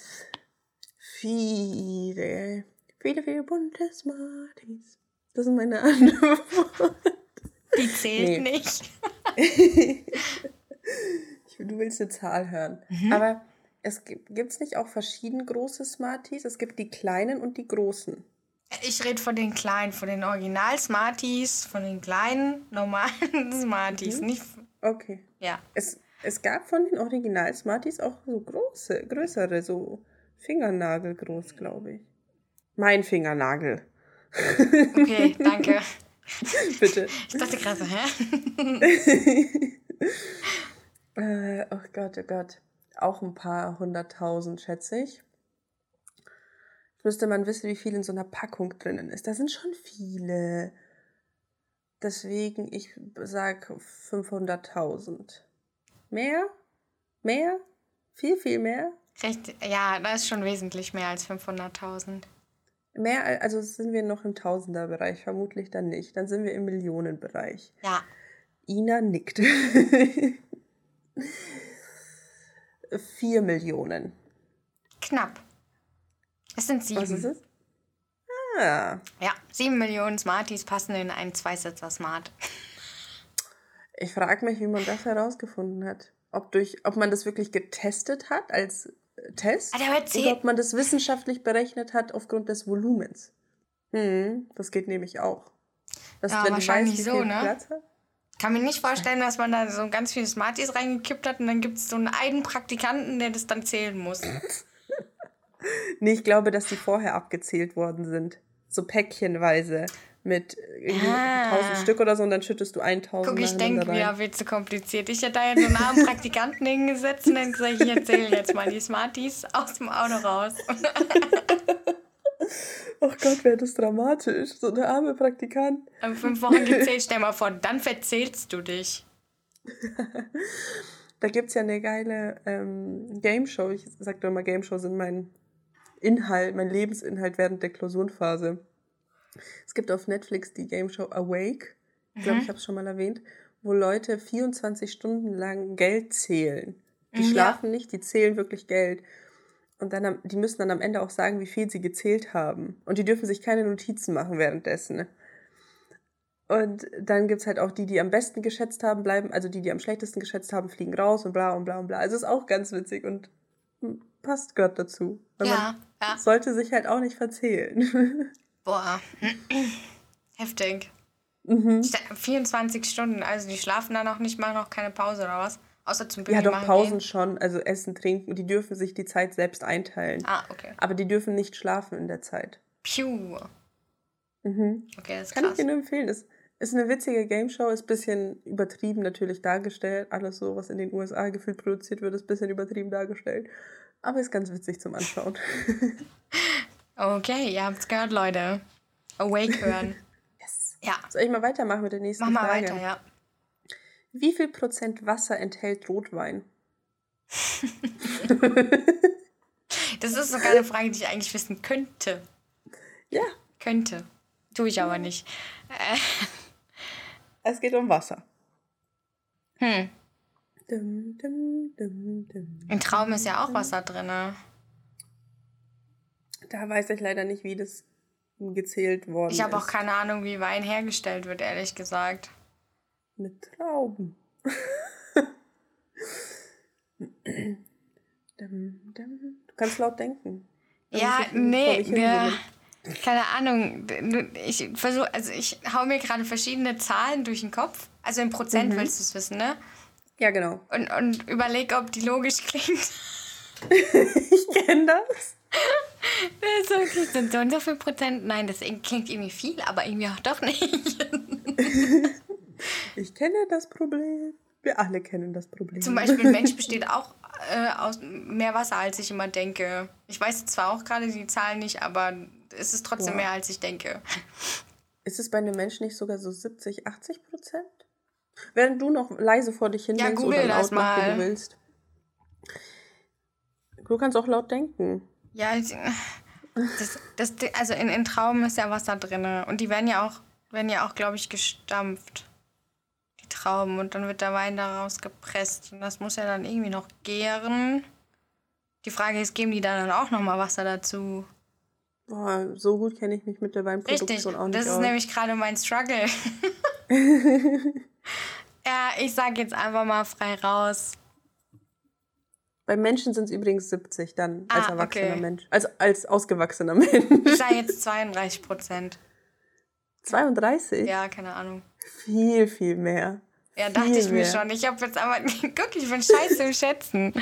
Viele, viele, viele bunte Smarties. Das ist meine Antwort. Die zählt nee. nicht. du willst eine Zahl hören. Mhm. Aber es gibt es nicht auch verschieden große Smarties? Es gibt die kleinen und die großen. Ich rede von den kleinen, von den Original-Smarties, von den kleinen, normalen Smarties. Mhm. Nicht okay. Ja. Es, es gab von den Original-Smarties auch so große, größere, so Fingernagelgroß, glaube ich. Mein Fingernagel. Okay, danke. Bitte. Ich dachte gerade so, hä? äh, oh Gott, oh Gott. Auch ein paar hunderttausend, schätze ich. Jetzt müsste man wissen, wie viel in so einer Packung drinnen ist. Da sind schon viele. Deswegen, ich sage 500.000. Mehr? Mehr? Viel, viel mehr? Recht, ja, das ist schon wesentlich mehr als 500.000. Mehr, also sind wir noch im Tausenderbereich, vermutlich dann nicht. Dann sind wir im Millionenbereich. Ja. Ina nickt. Vier Millionen. Knapp. Es sind sieben. Was ist es? Ah. Ja, sieben Millionen Smarties passen in einen Zweisitzer Smart. Ich frage mich, wie man das herausgefunden hat. Ob, durch, ob man das wirklich getestet hat als Test oder ob man das wissenschaftlich berechnet hat aufgrund des Volumens. Hm, das geht nämlich auch. Das, ja, wahrscheinlich weißt, so, ne? Kann mir nicht vorstellen, dass man da so ganz viele Smarties reingekippt hat und dann gibt es so einen einen Praktikanten, der das dann zählen muss. nee, ich glaube, dass die vorher abgezählt worden sind. So päckchenweise mit irgendwie ah. 1000 Stück oder so und dann schüttest du 1000. Guck, ich denke mir, wird zu kompliziert. Ich hätte da jetzt so einen armen Praktikanten hingesetzt und dann gesagt, ich erzähle jetzt mal die Smarties aus dem Auto raus. Oh Gott, wäre das dramatisch. So eine arme Praktikant. Aber fünf Wochen gezählt, stell mal vor, dann verzählst du dich. da gibt es ja eine geile ähm, Game Show. Ich sag doch immer, Game Show sind mein Inhalt, mein Lebensinhalt während der Klausurenphase. Es gibt auf Netflix die Game Show Awake. Ich glaube, mhm. ich habe es schon mal erwähnt, wo Leute 24 Stunden lang Geld zählen. Die mhm, schlafen ja. nicht, die zählen wirklich Geld. Und dann, die müssen dann am Ende auch sagen, wie viel sie gezählt haben. Und die dürfen sich keine Notizen machen währenddessen. Und dann gibt es halt auch die, die am besten geschätzt haben, bleiben, also die, die am schlechtesten geschätzt haben, fliegen raus und bla und bla und bla. Also ist auch ganz witzig und passt Gott dazu. Weil ja, ja. Sollte sich halt auch nicht verzählen. Boah. Heftig. Mhm. 24 Stunden, also die schlafen dann auch nicht mal noch keine Pause oder was? Außer zum Bügeln Ja, doch, Pausen gehen. schon. Also Essen, Trinken. Die dürfen sich die Zeit selbst einteilen. Ah, okay. Aber die dürfen nicht schlafen in der Zeit. Piu. Mhm. Okay, das ist Kann krass. ich dir nur empfehlen. Ist, ist eine witzige Gameshow, ist ein bisschen übertrieben natürlich dargestellt. Alles so, was in den USA gefühlt produziert wird, ist ein bisschen übertrieben dargestellt. Aber ist ganz witzig zum Anschauen. okay, ihr habt's gehört, Leute. Awake hören. yes. Ja. Soll ich mal weitermachen mit der nächsten Mach Frage? Mach mal weiter, ja. Wie viel Prozent Wasser enthält Rotwein? das ist sogar eine Frage, die ich eigentlich wissen könnte. Ja. Könnte. Tue ich aber nicht. Äh. Es geht um Wasser. Hm. Dum, dum, dum, In Traum ist ja auch Wasser drin. Da weiß ich leider nicht, wie das gezählt worden ist. Ich habe auch keine Ahnung, wie Wein hergestellt wird, ehrlich gesagt. Mit Trauben. du kannst laut denken. Ja, nee, ja, keine Ahnung. Ich versuche, also ich hau mir gerade verschiedene Zahlen durch den Kopf. Also in Prozent mhm. willst du es wissen, ne? Ja, genau. Und, und überleg, ob die logisch klingt. ich kenne das. Das ist okay, sind so und so viel Prozent. Nein, das klingt irgendwie viel, aber irgendwie auch doch nicht. ich kenne das Problem. Wir alle kennen das Problem. Zum Beispiel, ein Mensch besteht auch äh, aus mehr Wasser, als ich immer denke. Ich weiß zwar auch gerade die Zahlen nicht, aber es ist trotzdem ja. mehr, als ich denke. Ist es bei einem Menschen nicht sogar so 70, 80 Prozent? Während du noch leise vor dich hin ja, denkst oder laut du willst. Du kannst auch laut denken. Ja, das, das, also in, in Trauben ist ja Wasser drin. Und die werden ja auch, werden ja auch, glaube ich, gestampft. Die Trauben. Und dann wird der Wein daraus gepresst. Und das muss ja dann irgendwie noch gären. Die Frage ist, geben die da dann auch nochmal Wasser dazu? Boah, so gut kenne ich mich mit der Weinproduktion Richtig. auch nicht Das ist aus. nämlich gerade mein Struggle. ja, ich sage jetzt einfach mal frei raus. Bei Menschen sind es übrigens 70 dann als ah, erwachsener okay. Mensch. Also als ausgewachsener Mensch. Ich sage jetzt 32 Prozent. 32? Ja, keine Ahnung. Viel, viel mehr. Ja, dachte viel ich mir schon. Ich habe jetzt aber. Guck, ich bin scheiße im Schätzen.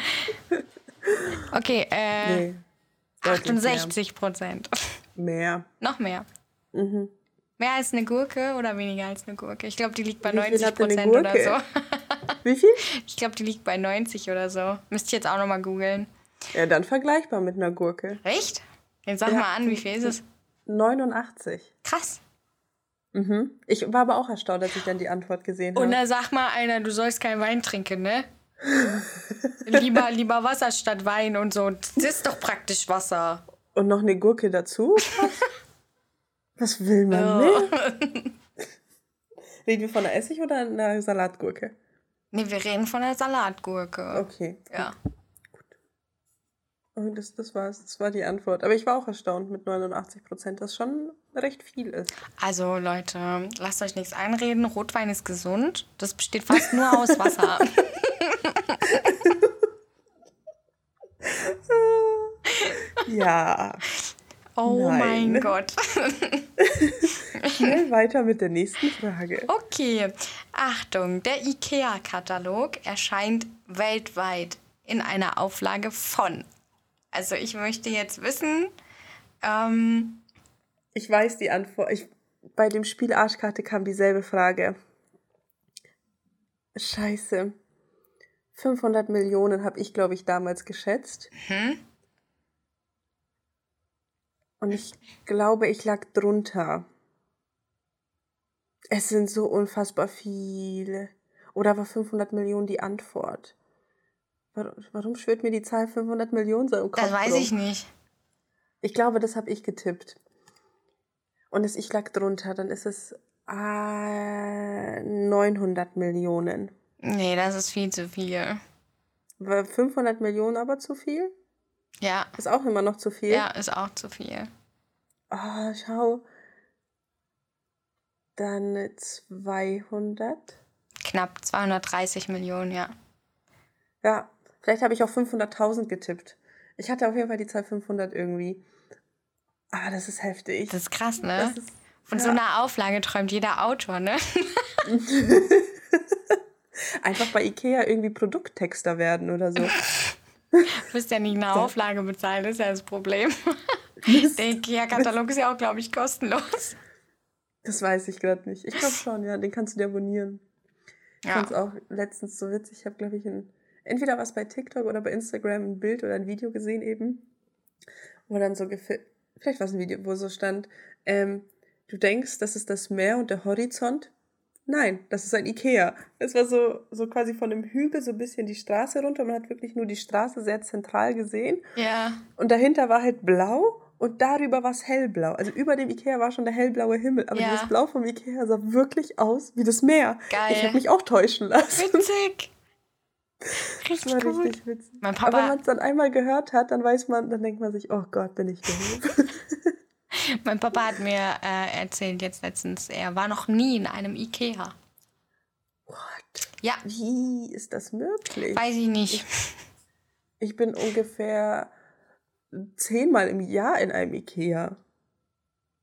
Okay, äh. Nee. 68 Prozent. Mehr. Noch mehr. Mhm. Mehr als eine Gurke oder weniger als eine Gurke? Ich glaube, die liegt bei Wie 90 Prozent oder so. Wie viel? Ich glaube, die liegt bei 90 oder so. Müsste ich jetzt auch nochmal googeln. Ja, dann vergleichbar mit einer Gurke. Echt? Jetzt sag ja. mal an, wie viel ist es? 89. Krass. Mhm. Ich war aber auch erstaunt, als ich dann die Antwort gesehen habe. Und da sag mal einer, du sollst keinen Wein trinken, ne? lieber, lieber Wasser statt Wein und so. Das ist doch praktisch Wasser. Und noch eine Gurke dazu? Was will man mehr? Reden wir von einer Essig- oder einer Salatgurke? Nee, wir reden von einer Salatgurke. Okay. Ja. Gut. Und das, das war's. Das war die Antwort. Aber ich war auch erstaunt mit 89 Prozent, dass schon recht viel ist. Also Leute, lasst euch nichts einreden. Rotwein ist gesund. Das besteht fast nur aus Wasser. ja. Oh Nein. mein Gott. Schnell weiter mit der nächsten Frage. Okay, Achtung, der IKEA-Katalog erscheint weltweit in einer Auflage von. Also ich möchte jetzt wissen. Ähm, ich weiß die Antwort. Ich, bei dem Spiel Arschkarte kam dieselbe Frage. Scheiße. 500 Millionen habe ich, glaube ich, damals geschätzt. Mhm. Und ich glaube, ich lag drunter. Es sind so unfassbar viele. Oder war 500 Millionen die Antwort? Warum, schwirrt mir die Zahl 500 Millionen so im Kopf? Das weiß rum? ich nicht. Ich glaube, das habe ich getippt. Und es, ich lag drunter, dann ist es äh, 900 Millionen. Nee, das ist viel zu viel. War 500 Millionen aber zu viel? Ja. Ist auch immer noch zu viel? Ja, ist auch zu viel. Oh, schau. Dann 200. Knapp 230 Millionen, ja. Ja, vielleicht habe ich auch 500.000 getippt. Ich hatte auf jeden Fall die Zahl 500 irgendwie. Ah, das ist heftig. Das ist krass, ne? Ist, Von ja. so einer Auflage träumt jeder Autor, ne? Einfach bei Ikea irgendwie Produkttexter werden oder so. Du musst ja nicht eine Auflage bezahlen, das ist ja das Problem. Der Ikea-Katalog ist ja auch, glaube ich, kostenlos. Das weiß ich gerade nicht. Ich glaube schon, ja. Den kannst du dir abonnieren. Ich ja. fand es auch letztens so witzig. Ich habe, glaube ich, ein, entweder was bei TikTok oder bei Instagram ein Bild oder ein Video gesehen eben, wo dann so gefilmt, vielleicht war es ein Video, wo so stand, ähm, du denkst, das ist das Meer und der Horizont. Nein, das ist ein Ikea. Es war so, so quasi von einem Hügel so ein bisschen die Straße runter. Man hat wirklich nur die Straße sehr zentral gesehen. Ja. Und dahinter war halt blau und darüber war es hellblau. Also über dem Ikea war schon der hellblaue Himmel. Aber ja. das Blau vom Ikea sah wirklich aus wie das Meer. Geil. Ich habe mich auch täuschen lassen. Witzig. Richtig das war gut. richtig witzig. Mein Papa, Aber wenn man es dann einmal gehört hat, dann weiß man, dann denkt man sich, oh Gott, bin ich doof. mein Papa hat mir äh, erzählt jetzt letztens, er war noch nie in einem Ikea. What? Ja. Wie ist das möglich? Weiß ich nicht. Ich, ich bin ungefähr zehnmal im Jahr in einem Ikea.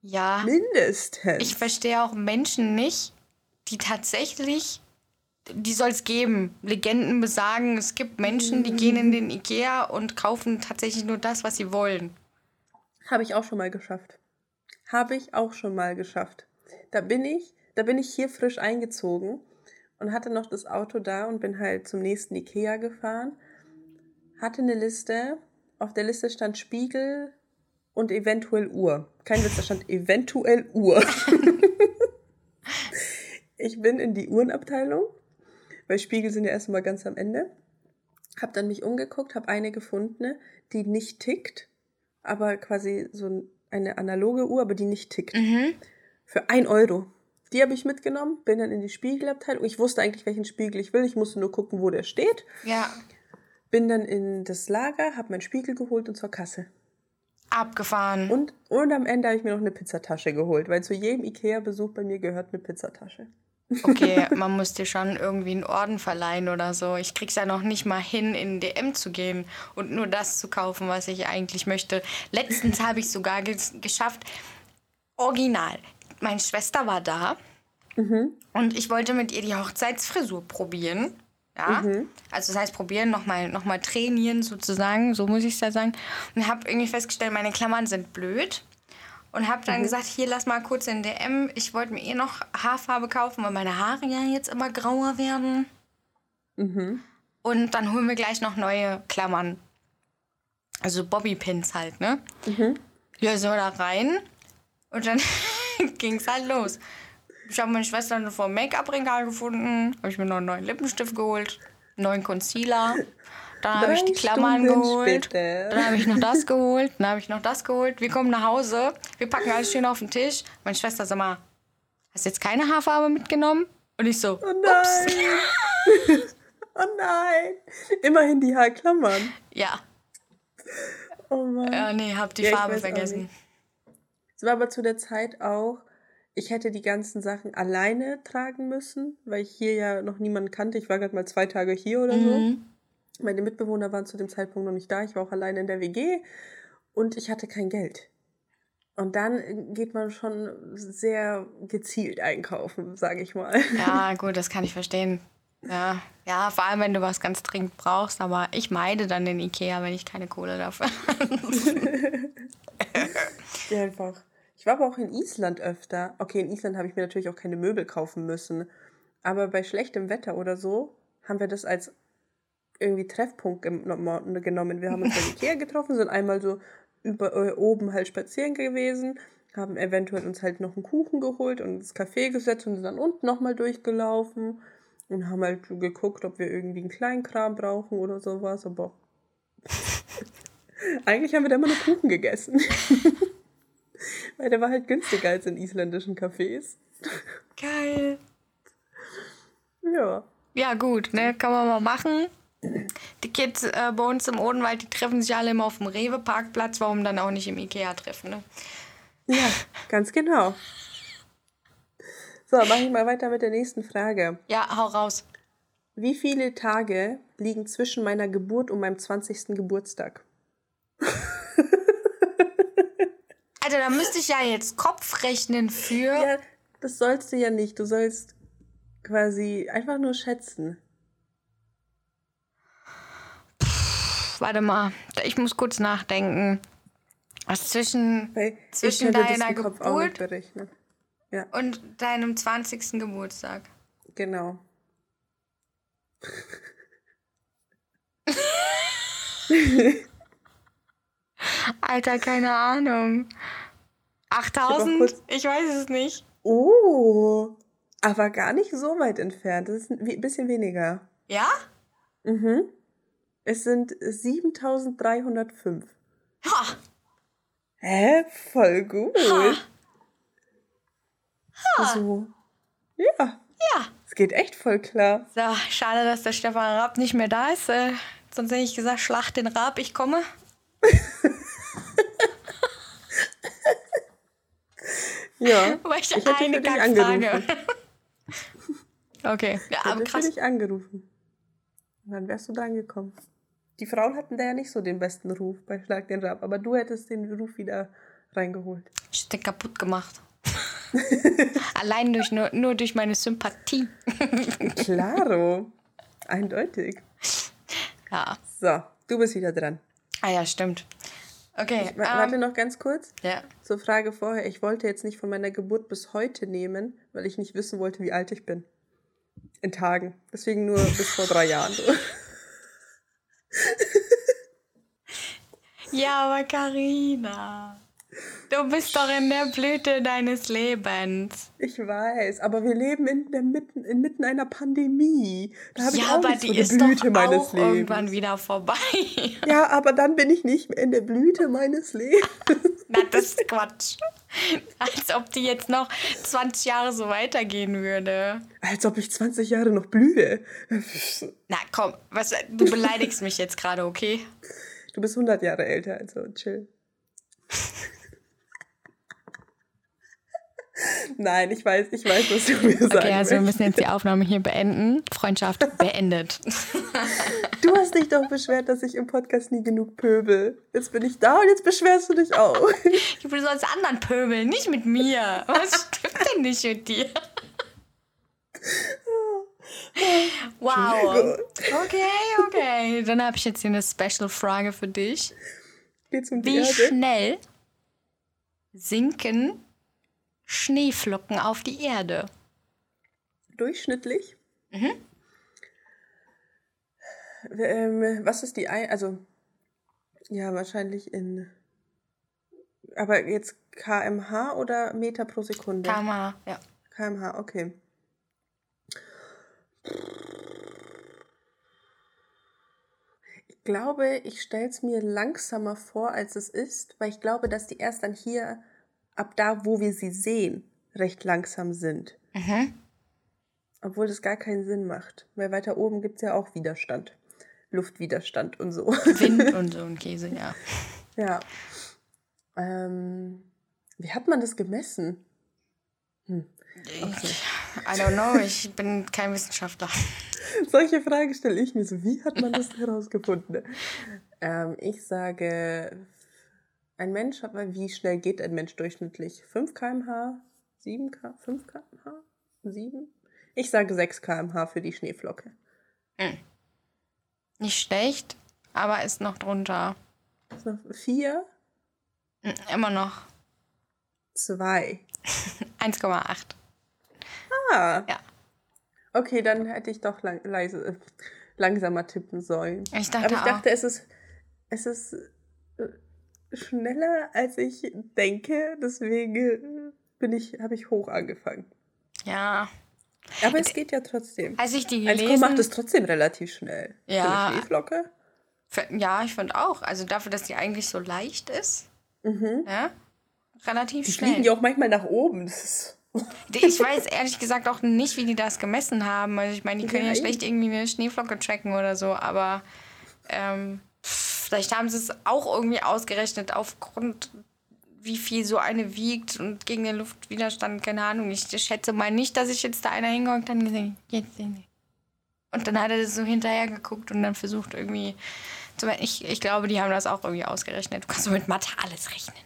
Ja. Mindestens. Ich verstehe auch Menschen nicht, die tatsächlich die soll es geben. Legenden besagen, es gibt Menschen, die gehen in den Ikea und kaufen tatsächlich nur das, was sie wollen. Habe ich auch schon mal geschafft. Habe ich auch schon mal geschafft. Da bin ich, da bin ich hier frisch eingezogen und hatte noch das Auto da und bin halt zum nächsten Ikea gefahren. Hatte eine Liste. Auf der Liste stand Spiegel und eventuell Uhr. Kein Witz, da stand eventuell Uhr. ich bin in die Uhrenabteilung weil Spiegel sind ja erstmal ganz am Ende. Hab dann mich umgeguckt, habe eine gefunden, die nicht tickt, aber quasi so eine analoge Uhr, aber die nicht tickt. Mhm. Für ein Euro. Die habe ich mitgenommen, bin dann in die Spiegelabteilung. Ich wusste eigentlich, welchen Spiegel ich will. Ich musste nur gucken, wo der steht. Ja. Bin dann in das Lager, habe meinen Spiegel geholt und zur Kasse. Abgefahren. Und, und am Ende habe ich mir noch eine Pizzatasche geholt, weil zu jedem Ikea-Besuch bei mir gehört eine Pizzatasche. Okay, man muss dir schon irgendwie einen Orden verleihen oder so. Ich krieg's ja noch nicht mal hin, in DM zu gehen und nur das zu kaufen, was ich eigentlich möchte. Letztens habe ich sogar geschafft, original. Meine Schwester war da mhm. und ich wollte mit ihr die Hochzeitsfrisur probieren. Ja, mhm. also das heißt probieren, nochmal noch mal trainieren sozusagen, so muss ich es ja sagen. Und habe irgendwie festgestellt, meine Klammern sind blöd und habe dann mhm. gesagt, hier lass mal kurz in DM. Ich wollte mir eh noch Haarfarbe kaufen, weil meine Haare ja jetzt immer grauer werden. Mhm. Und dann holen wir gleich noch neue Klammern. Also Bobbypins halt, ne? Mhm. Ja, so da rein. Und dann ging es halt los. Ich habe meine Schwester vor dem Make-up-Regal gefunden. Habe ich mir noch einen neuen Lippenstift geholt. Einen neuen Concealer. Dann habe ich die Klammern Stunden geholt. Später. Dann habe ich noch das geholt. Dann habe ich noch das geholt. Wir kommen nach Hause. Wir packen alles schön auf den Tisch. Meine Schwester sagt mal, hast du jetzt keine Haarfarbe mitgenommen? Und ich so, oh nein. oh nein. Immerhin die Haarklammern. Ja. Oh Mann. Ja, nee, hab die ja, Farbe vergessen. Es war aber zu der Zeit auch, ich hätte die ganzen Sachen alleine tragen müssen, weil ich hier ja noch niemanden kannte. Ich war gerade mal zwei Tage hier oder so. Meine Mitbewohner waren zu dem Zeitpunkt noch nicht da. Ich war auch alleine in der WG und ich hatte kein Geld. Und dann geht man schon sehr gezielt einkaufen, sage ich mal. Ja, gut, das kann ich verstehen. Ja, ja, vor allem wenn du was ganz dringend brauchst, aber ich meide dann den Ikea, wenn ich keine Kohle dafür habe. ja, einfach. Ich war aber auch in Island öfter. Okay, in Island habe ich mir natürlich auch keine Möbel kaufen müssen. Aber bei schlechtem Wetter oder so haben wir das als irgendwie Treffpunkt genommen. Wir haben uns bei Ikea getroffen, sind einmal so über, äh, oben halt spazieren gewesen, haben eventuell uns halt noch einen Kuchen geholt und ins Café gesetzt und sind dann unten nochmal durchgelaufen und haben halt geguckt, ob wir irgendwie einen Kleinkram brauchen oder sowas, aber eigentlich haben wir da immer nur Kuchen gegessen. Weil der war halt günstiger als in isländischen Cafés. Geil. Ja. Ja, gut, ne, kann man mal machen. Die Kids äh, bei uns im Odenwald, die treffen sich alle immer auf dem Rewe-Parkplatz. Warum dann auch nicht im Ikea treffen, ne? Ja, ganz genau. So, mache ich mal weiter mit der nächsten Frage. Ja, hau raus. Wie viele Tage liegen zwischen meiner Geburt und meinem 20. Geburtstag? Alter, da müsste ich ja jetzt Kopf rechnen für. Ja, das sollst du ja nicht. Du sollst quasi einfach nur schätzen. Warte mal, ich muss kurz nachdenken. Was zwischen, Weil zwischen ich deiner Geburt. Ja, und deinem 20. Geburtstag? genau. Alter, keine Ahnung. auch 8000? kurz- Ich weiß es nicht. Oh, aber gar nicht so weit entfernt. Das ist ein bisschen weniger. Ja? Mhm. Es sind 7305. Ha! Hä? Voll gut. Ha! So. Ja, Ja. es geht echt voll klar. So, schade, dass der Stefan Raab nicht mehr da ist. Äh, sonst hätte ich gesagt, schlacht den Raab, ich komme. Ja. Aber ich, Ich hätte eine dich angerufen. okay. Ja, Ich hätte dich angerufen. Und dann wärst du dran gekommen. Die Frauen hatten da ja nicht so den besten Ruf bei Schlag den Rab, aber du hättest den Ruf wieder reingeholt. Ich den kaputt gemacht. Allein durch, nur, nur durch meine Sympathie. Klaro. Eindeutig. Ja. So, du bist wieder dran. Ah ja, stimmt. Okay. Wa- Warte ähm, noch ganz kurz. ja. Zur Frage vorher. Ich wollte jetzt nicht von meiner Geburt bis heute nehmen, weil ich nicht wissen wollte, wie alt ich bin. In Tagen. Deswegen nur bis vor drei Jahren. So. Ja, aber Karina, du bist doch in der Blüte deines Lebens. Ich weiß, aber wir leben in der Mitten, inmitten einer Pandemie. Da habe ich Ja, auch aber so die die ist Blüte doch meines auch Lebens. irgendwann wieder vorbei. Ja, aber dann bin ich nicht mehr in der Blüte meines Lebens. Na, das ist Quatsch. Als ob die jetzt noch 20 Jahre so weitergehen würde. Als ob ich 20 Jahre noch blühe. Na komm, was, du beleidigst mich jetzt gerade, okay? Du bist 100 Jahre älter, also chill. Nein, ich weiß, ich weiß, was du mir sagen Okay, also wir müssen jetzt die Aufnahme hier beenden. Freundschaft beendet. Du hast dich doch beschwert, dass ich im Podcast nie genug pöbel. Jetzt bin ich da und jetzt beschwerst du dich auch. Du sollst anderen pöbeln, nicht mit mir. Was stimmt denn nicht mit dir? Wow. Okay, okay. Dann habe ich jetzt hier eine Special-Frage für dich. Geht's um die Wie Erde? schnell sinken Schneeflocken auf die Erde? Durchschnittlich? Mhm. Ähm, was ist die Ein... Also, ja, wahrscheinlich in... Aber jetzt kmh oder Meter pro Sekunde? Kammer, ja. kmh, okay. Ich glaube, ich stelle es mir langsamer vor, als es ist, weil ich glaube, dass die erst dann hier, ab da, wo wir sie sehen, recht langsam sind. Mhm. Obwohl das gar keinen Sinn macht. Weil weiter oben gibt es ja auch Widerstand. Luftwiderstand und so. Wind und so ein Käse, ja. ja. Ähm, wie hat man das gemessen? Ich, I don't know, ich bin kein Wissenschaftler. Solche Fragen stelle ich mir so. Wie hat man das herausgefunden? ähm, ich sage, ein Mensch, aber wie schnell geht ein Mensch durchschnittlich? 5 km/h? 7 km/h? 5 km/h? 7? Ich sage 6 km/h für die Schneeflocke. Nicht schlecht, aber ist noch drunter. 4? Mm, Immer noch 2. 1,8. Ah. Ja. Okay, dann hätte ich doch lang, leise, äh, langsamer tippen sollen. Ich dachte Aber ich auch. dachte, es ist, es ist äh, schneller, als ich denke. Deswegen bin ich, habe ich hoch angefangen. Ja. Aber es geht ja trotzdem. Als ich die 1,8 gelesen ist trotzdem relativ schnell. Ja. Für eine Schneeflocke. F- Ja, ich fand auch. Also dafür, dass die eigentlich so leicht ist. Ja. Relativ Mhm. Die schnell. fliegen ja auch manchmal nach oben. Das ist Die- Ich weiß ehrlich gesagt auch nicht, wie die das gemessen haben. Also ich meine, die können ja, Ja, schlecht irgendwie eine Schneeflocke tracken oder so, aber ähm, vielleicht haben sie es auch irgendwie ausgerechnet aufgrund, wie viel so eine wiegt und gegen den Luftwiderstand, keine Ahnung. Ich schätze mal nicht, dass ich jetzt da einer hingehockt und gesagt jetzt sehen Sie. Und dann hat er das so hinterher geguckt und dann versucht irgendwie zu ich, ich glaube, die haben das auch irgendwie ausgerechnet. Du kannst so mit Mathe alles rechnen.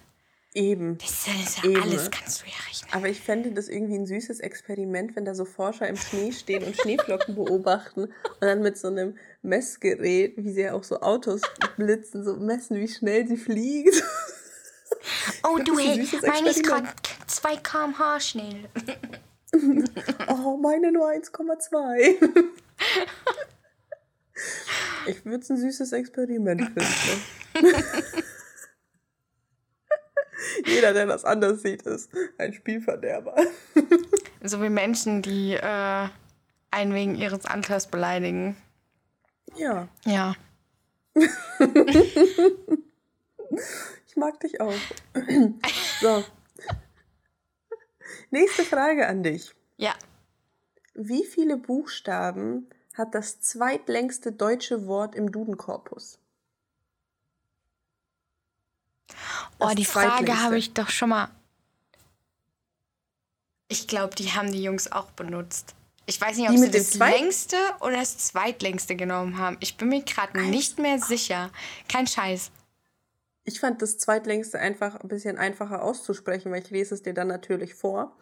Eben. Das ist ja, Eben. alles kannst du ja rechnen. Aber ich fände das irgendwie ein süßes Experiment, wenn da so Forscher im Schnee stehen und Schneeflocken beobachten und dann mit so einem Messgerät, wie sie ja auch so Autos blitzen, so messen, wie schnell sie fliegen. Oh, du, hey, meine ist gerade Experiment. 2 km/h schnell. Oh, meine nur 1,2. Ich würde es ein süßes Experiment finden. Jeder, der das anders sieht, ist ein Spielverderber. So wie Menschen, die äh, einen wegen ihres Alters beleidigen. Ja, Ja. ich mag dich auch. So. Nächste Frage an dich. Ja. Wie viele Buchstaben hat das zweitlängste deutsche Wort im Dudenkorpus? Oh, Das die Frage habe ich doch schon mal. Ich glaube, die haben die Jungs auch benutzt. Ich weiß nicht, ob Die sie das zweit- längste oder das zweitlängste genommen haben. Ich bin mir gerade nicht mehr sicher. Kein Scheiß. Ich fand das zweitlängste einfach ein bisschen einfacher auszusprechen, weil ich lese es dir dann natürlich vor.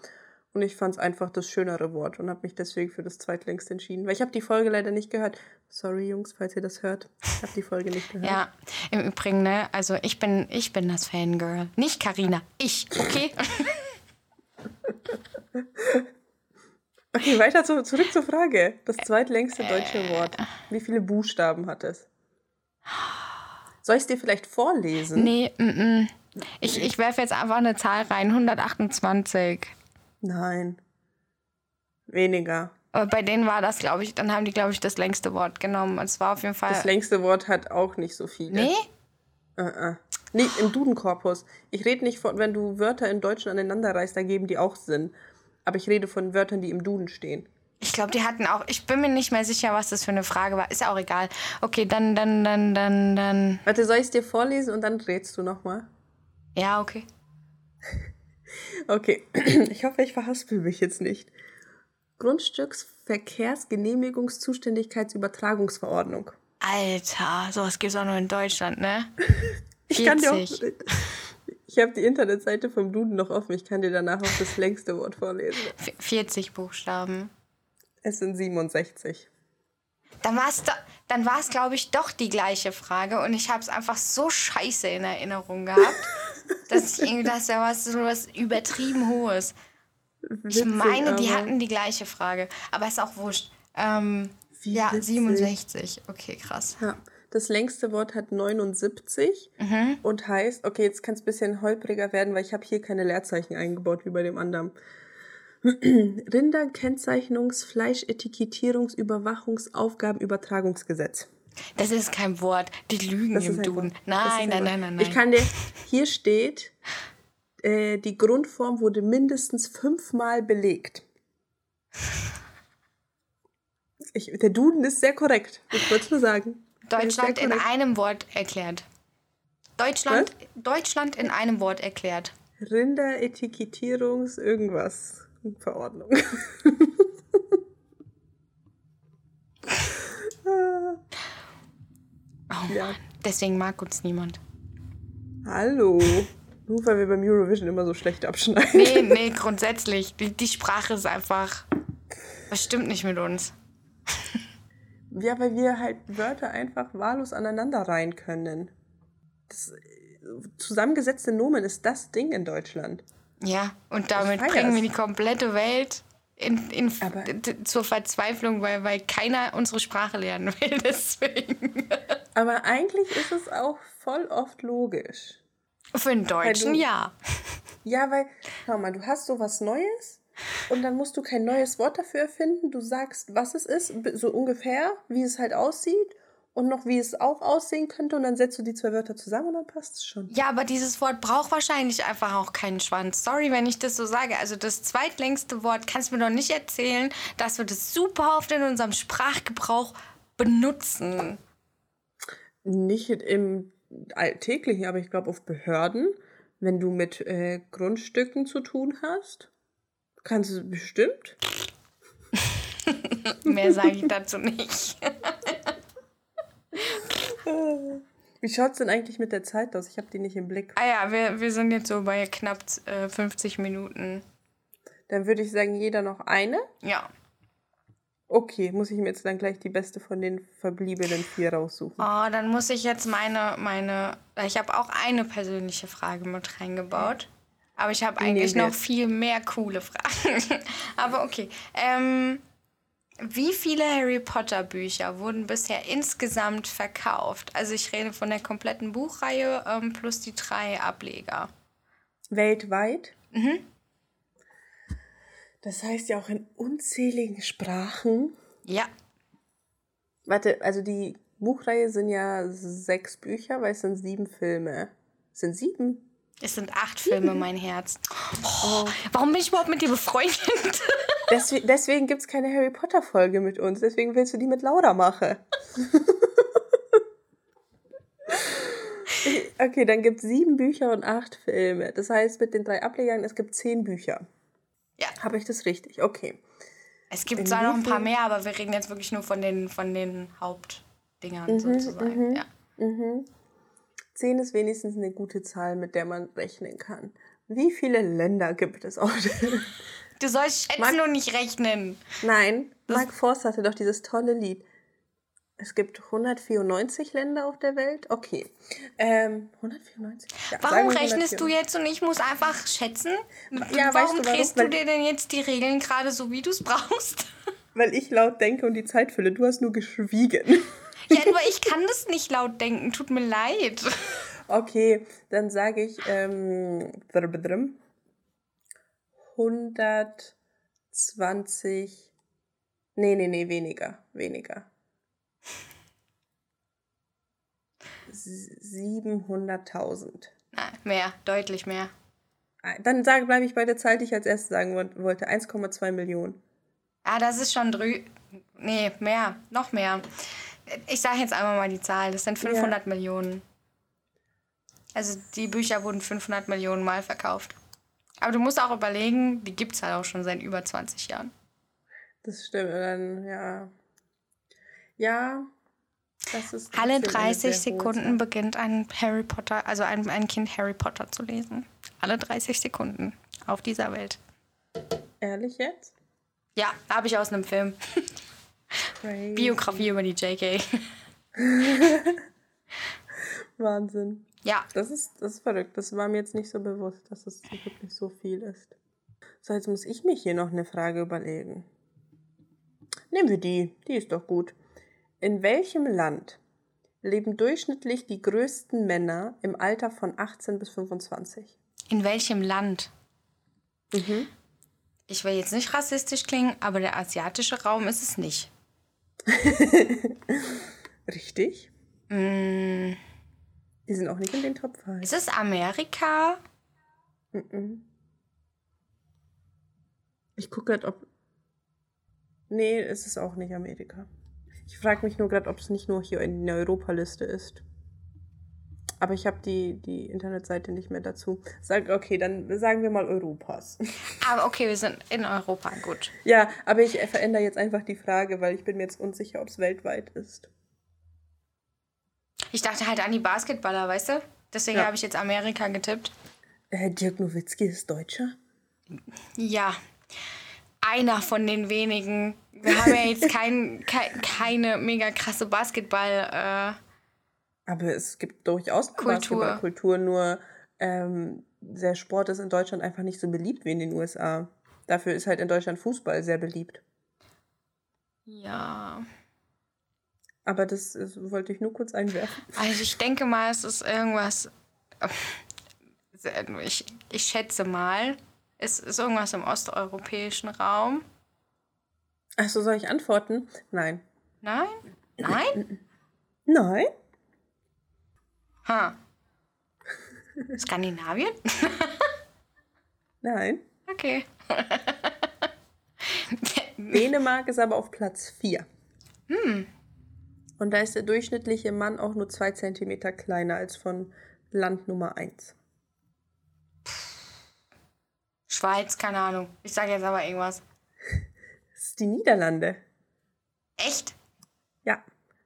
Und ich fand es einfach das schönere Wort und habe mich deswegen für das zweitlängste entschieden. Weil ich habe die Folge leider nicht gehört. Sorry, Jungs, falls ihr das hört. Ich habe die Folge nicht gehört. Ja, im Übrigen, ne, also ich bin, ich bin das Fangirl. Nicht Karina, ich, okay? Okay, weiter zu, zurück zur Frage. Das zweitlängste deutsche Wort. Wie viele Buchstaben hat es? Soll ich es dir vielleicht vorlesen? nee, mm, mm. Ich, ich werfe jetzt einfach eine Zahl rein, 128. Nein. Weniger. Aber bei denen war das, glaube ich, dann haben die, glaube ich, das längste Wort genommen. Es war auf jeden Fall. Das längste Wort hat auch nicht so viele. nee? Uh -uh. Nee, im Dudenkorpus. Ich rede nicht von, wenn du Wörter in Deutschen aneinander reißt, da geben die auch Sinn. Aber ich rede von Wörtern, die im Duden stehen. Ich glaube, die hatten auch. Ich bin mir nicht mehr sicher, was das für eine Frage war. Ist ja auch egal. Okay, dann, dann, dann, dann, dann. Warte, soll ich es dir vorlesen und dann rätst du nochmal? Ja, okay. Okay, ich hoffe, ich verhaspel mich jetzt nicht. Grundstücksverkehrsgenehmigungszuständigkeitsübertragungsverordnung. Alter, sowas gibt's auch nur in Deutschland, ne? Ich kann dir auch. 40. Ich habe die Internetseite vom Duden noch offen. Ich kann dir danach auch das längste Wort vorlesen. V- 40 Buchstaben. Es sind 67. Dann war es, dann war's, glaube ich, doch die gleiche Frage und ich habe es einfach so scheiße in Erinnerung gehabt, dass ich irgendwie dachte, da war so was übertrieben Hohes. Ich Witzig, meine, die hatten die gleiche Frage, aber ist auch wurscht. Ähm, ja, witzig. 67. Okay, krass. Ja, das längste Wort hat 79 Mhm. und heißt, okay, jetzt kann es ein bisschen holpriger werden, weil ich habe hier keine Leerzeichen eingebaut wie bei dem anderen. Rinderkennzeichnungs-, Fleischetikettierungs-, Überwachungsaufgabenübertragungsgesetz. Das ist kein Wort. Die lügen Das im Duden. Nein, ein nein, nein, nein, nein. Ich kann dir, hier steht, äh, die Grundform wurde mindestens fünfmal belegt. Ich, der Duden ist sehr korrekt, ich wollte nur sagen. Deutschland in einem Wort erklärt. Deutschland, Deutschland in einem Wort erklärt. Rinderetikettierungs irgendwas Verordnung. Oh Ja. Mann, deswegen mag uns niemand. Hallo. Nur weil wir beim Eurovision immer so schlecht abschneiden. Nee, nee, grundsätzlich. Die, die Sprache ist einfach. Das stimmt nicht mit uns. Ja, weil wir halt Wörter einfach wahllos aneinander reihen können. Das zusammengesetzte Nomen ist das Ding in Deutschland. Ja, und damit bringen wir die komplette Welt in, in, zur Verzweiflung, weil, weil keiner unsere Sprache lernen will. Deswegen. Aber eigentlich ist es auch voll oft logisch. Für einen Deutschen du, ja. Ja, weil, schau mal, du hast so was Neues und dann musst du kein neues Wort dafür erfinden. Du sagst, was es ist, so ungefähr, wie es halt aussieht und noch wie es auch aussehen könnte und dann setzt du die zwei Wörter zusammen und dann passt es schon. Ja, aber dieses Wort braucht wahrscheinlich einfach auch keinen Schwanz. Sorry, wenn ich das so sage. Also das zweitlängste Wort kannst du mir doch nicht erzählen, dass wir das super oft in unserem Sprachgebrauch benutzen. Nicht im alltäglichen, aber ich glaube auf Behörden, wenn du mit äh, Grundstücken zu tun hast, kannst du bestimmt. Mehr sage ich dazu nicht. Wie schaut es denn eigentlich mit der Zeit aus? Ich habe die nicht im Blick. Ah ja, wir, wir sind jetzt so bei knapp äh, 50 Minuten. Dann würde ich sagen, jeder noch eine. Ja. Okay, muss ich mir jetzt dann gleich die beste von den verbliebenen vier raussuchen. Oh, dann muss ich jetzt meine, meine, ich habe auch eine persönliche Frage mit reingebaut. Aber ich habe eigentlich noch viel mehr coole Fragen. Aber okay. Ähm, wie viele Harry Potter Bücher wurden bisher insgesamt verkauft? Also ich rede von der kompletten Buchreihe ähm, plus die drei Ableger. Weltweit? Mhm. Das heißt ja auch in unzähligen Sprachen. Ja. Warte, also die Buchreihe sind ja sechs Bücher, weil es sind sieben Filme. Es sind sieben? Es sind acht Filme, mein Herz. Oh, warum bin ich überhaupt mit dir befreundet? Deswegen, deswegen gibt es keine Harry Potter-Folge mit uns. Deswegen willst du die mit Laura machen. okay, dann gibt es sieben Bücher und acht Filme. Das heißt, mit den drei Ablegern, es gibt zehn Bücher. Ja. Habe ich das richtig? Okay. Es gibt In zwar noch ein paar mehr, aber wir reden jetzt wirklich nur von den, von den Hauptdingern mhm, sozusagen. Mhm, ja. Mhm. Zehn ist wenigstens eine gute Zahl, mit der man rechnen kann. Wie viele Länder gibt es auf der Du sollst schätzen Mark, und nicht rechnen. Nein, das Mark Forst hatte doch dieses tolle Lied. Es gibt 194 Länder auf der Welt. Okay. Ähm, 194? Ja, warum rechnest du jetzt und ich muss einfach schätzen? Ja, warum weißt du, drehst du dir denn jetzt die Regeln gerade so, wie du es brauchst? Weil ich laut denke und die Zeit fülle. Du hast nur geschwiegen. Ja, aber ich kann das nicht laut denken. Tut mir leid. Okay, dann sage ich ähm, 120. Nee, nee, nee, weniger. Weniger. 700.000. Mehr, deutlich mehr. Ah, dann bleibe ich bei der Zahl, die ich als erstes sagen wollte. 1,2 Millionen. Ah, das ist schon drü... Nee, mehr. Noch mehr. Ich sage jetzt einmal mal die Zahl. Das sind 500 ja. Millionen. Also die Bücher wurden 500 Millionen Mal verkauft. Aber du musst auch überlegen, die gibt es halt auch schon seit über 20 Jahren. Das stimmt. Dann, ja. Ja, alle 30 Sekunden beginnt ein Harry Potter, also ein, ein Kind Harry Potter zu lesen. Alle 30 Sekunden auf dieser Welt. Ehrlich jetzt? Ja, habe ich aus einem Film. Biografie über die JK. Wahnsinn. Ja. Das ist, das ist verrückt. Das war mir jetzt nicht so bewusst, dass es wirklich so viel ist. So, jetzt muss ich mich hier noch eine Frage überlegen. Nehmen wir die. Die ist doch gut. In welchem Land leben durchschnittlich die größten Männer im Alter von 18 bis 25? In welchem Land? Mhm. Ich will jetzt nicht rassistisch klingen, aber der asiatische Raum ist es nicht. Richtig. Mm. Die sind auch nicht in den Top 5. Ist es Amerika? Mhm. Ich gucke gerade, ob. Nee, es ist auch nicht Amerika. Ich frage mich nur gerade, ob es nicht nur hier in der Europaliste ist. Aber ich habe die, die Internetseite nicht mehr dazu. Sag, okay, dann sagen wir mal Europas. Aber okay, wir sind in Europa, gut. Ja, aber ich verändere jetzt einfach die Frage, weil ich bin mir jetzt unsicher, ob es weltweit ist. Ich dachte halt an die Basketballer, weißt du? Deswegen ja. habe ich jetzt Amerika getippt. Äh, Dirk Nowitzki ist Deutscher? Ja, einer von den wenigen wir haben ja jetzt kein, kein, keine mega krasse Basketball. Äh, Aber es gibt durchaus Kultur. Basketballkultur, nur ähm, der Sport ist in Deutschland einfach nicht so beliebt wie in den USA. Dafür ist halt in Deutschland Fußball sehr beliebt. Ja. Aber das, das wollte ich nur kurz einwerfen. Also ich denke mal, es ist irgendwas ich, ich schätze mal, es ist irgendwas im osteuropäischen Raum. Achso, soll ich antworten? Nein. Nein? Nein? Nein? Ha. Skandinavien? Nein. Okay. Dänemark ist aber auf Platz 4. Hm. Und da ist der durchschnittliche Mann auch nur zwei Zentimeter kleiner als von Land Nummer 1. Schweiz, keine Ahnung. Ich sage jetzt aber irgendwas. Das ist die Niederlande. Echt? Ja.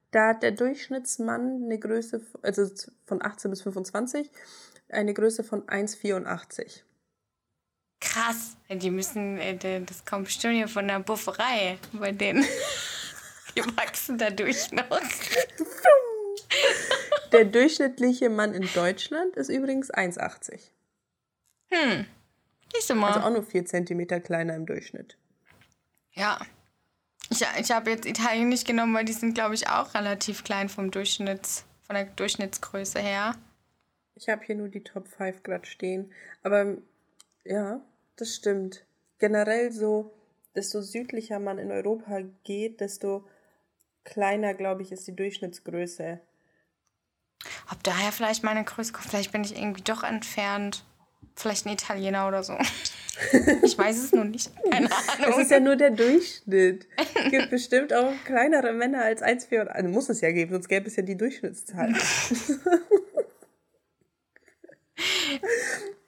Da hat der Durchschnittsmann eine Größe, also von 18 bis 25, eine Größe von 1,84. Krass. Die müssen, äh, das kommt bestimmt hier von der Bufferei bei denen. Die wachsen dadurch noch. Der durchschnittliche Mann in Deutschland ist übrigens 1,80. Hm. Siehst du mal. Also auch nur 4 cm kleiner im Durchschnitt. Ja. Ich, ich habe jetzt Italien nicht genommen, weil die sind, glaube ich, auch relativ klein vom Durchschnitts, von der Durchschnittsgröße her. Ich habe hier nur die Top 5 gerade stehen. Aber ja, das stimmt. Generell so, desto südlicher man in Europa geht, desto kleiner, glaube ich, ist die Durchschnittsgröße. Ob daher vielleicht meine Größe kommt, vielleicht bin ich irgendwie doch entfernt. Vielleicht ein Italiener oder so. Ich weiß es nur nicht. Keine Ahnung. Es ist ja nur der Durchschnitt. Es gibt bestimmt auch kleinere Männer als 1,4. Also muss es ja geben, sonst gäbe es ja die Durchschnittszahl.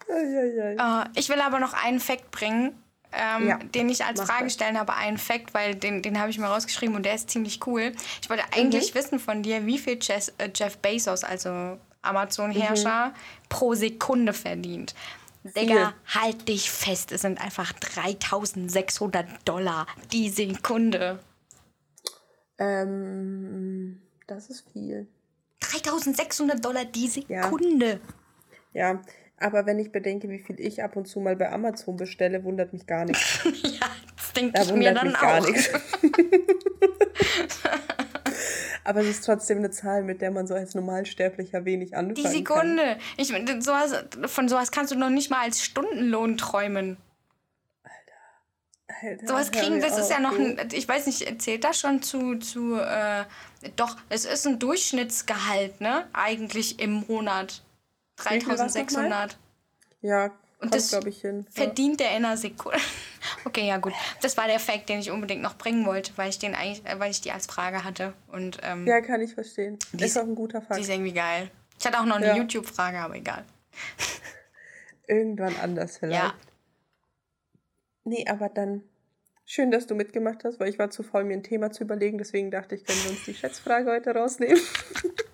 oh, ich will aber noch einen Fakt bringen, ähm, ja, den ich als Frage stellen habe, einen Fakt, weil den, den habe ich mir rausgeschrieben und der ist ziemlich cool. Ich wollte eigentlich mhm. wissen von dir, wie viel Jeff, äh, Jeff Bezos, also Amazon-Herrscher, mhm. pro Sekunde verdient. Digga, halt dich fest, es sind einfach 3600 Dollar die Sekunde. Ähm, das ist viel. 3600 Dollar die Sekunde. Ja. ja. Aber wenn ich bedenke, wie viel ich ab und zu mal bei Amazon bestelle, wundert mich gar nichts. ja, das denke ich mir dann auch. Aber es ist trotzdem eine Zahl, mit der man so als Normalsterblicher wenig anfangen Die Sekunde. Kann. Ich, sowas, von sowas kannst du noch nicht mal als Stundenlohn träumen. Alter. Alter sowas kriegen, das ist ja noch ein, ich weiß nicht, zählt das schon zu, zu äh, doch, es ist ein Durchschnittsgehalt, ne? Eigentlich im Monat. 3600. Ja, und das glaube ich hin. Verdient der in einer Sekunde. Okay, ja gut. Das war der Fact, den ich unbedingt noch bringen wollte, weil ich den eigentlich, äh, weil ich die als Frage hatte. Und, ähm, ja, kann ich verstehen. Die ist auch ein guter Fakt. Die ist irgendwie geil. Ich hatte auch noch eine ja. YouTube-Frage, aber egal. Irgendwann anders vielleicht. Ja. Nee, aber dann schön, dass du mitgemacht hast, weil ich war zu faul, mir ein Thema zu überlegen. Deswegen dachte ich, können wir uns die Schätzfrage heute rausnehmen.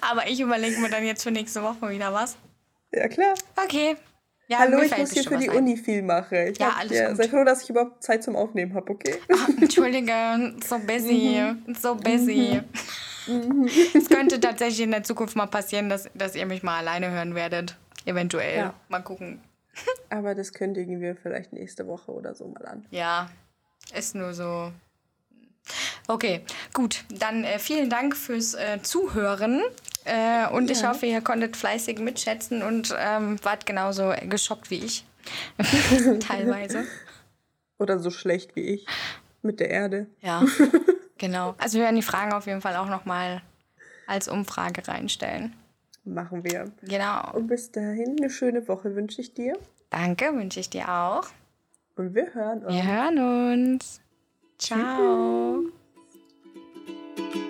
aber ich überlege mir dann jetzt für nächste Woche wieder was. Ja, klar. Okay. Ja, Hallo, ich muss hier für die Uni viel machen. Ich ja, hab, alles ja, gut. Sei froh, dass ich überhaupt Zeit zum Aufnehmen habe, okay? Oh, Entschuldige, so busy, mhm. so busy. Mhm. es könnte tatsächlich in der Zukunft mal passieren, dass, dass ihr mich mal alleine hören werdet. Eventuell. Ja. Mal gucken. Aber das kündigen wir vielleicht nächste Woche oder so mal an. Ja, ist nur so. Okay, gut. Dann äh, vielen Dank fürs äh, Zuhören. Äh, und ja. ich hoffe, ihr konntet fleißig mitschätzen und ähm, wart genauso geschockt wie ich. Teilweise. Oder so schlecht wie ich. Mit der Erde. Ja, genau. Also wir werden die Fragen auf jeden Fall auch nochmal als Umfrage reinstellen. Machen wir. Genau. Und bis dahin eine schöne Woche wünsche ich dir. Danke, wünsche ich dir auch. Und wir hören uns. Wir hören uns. Ciao. Tschüss.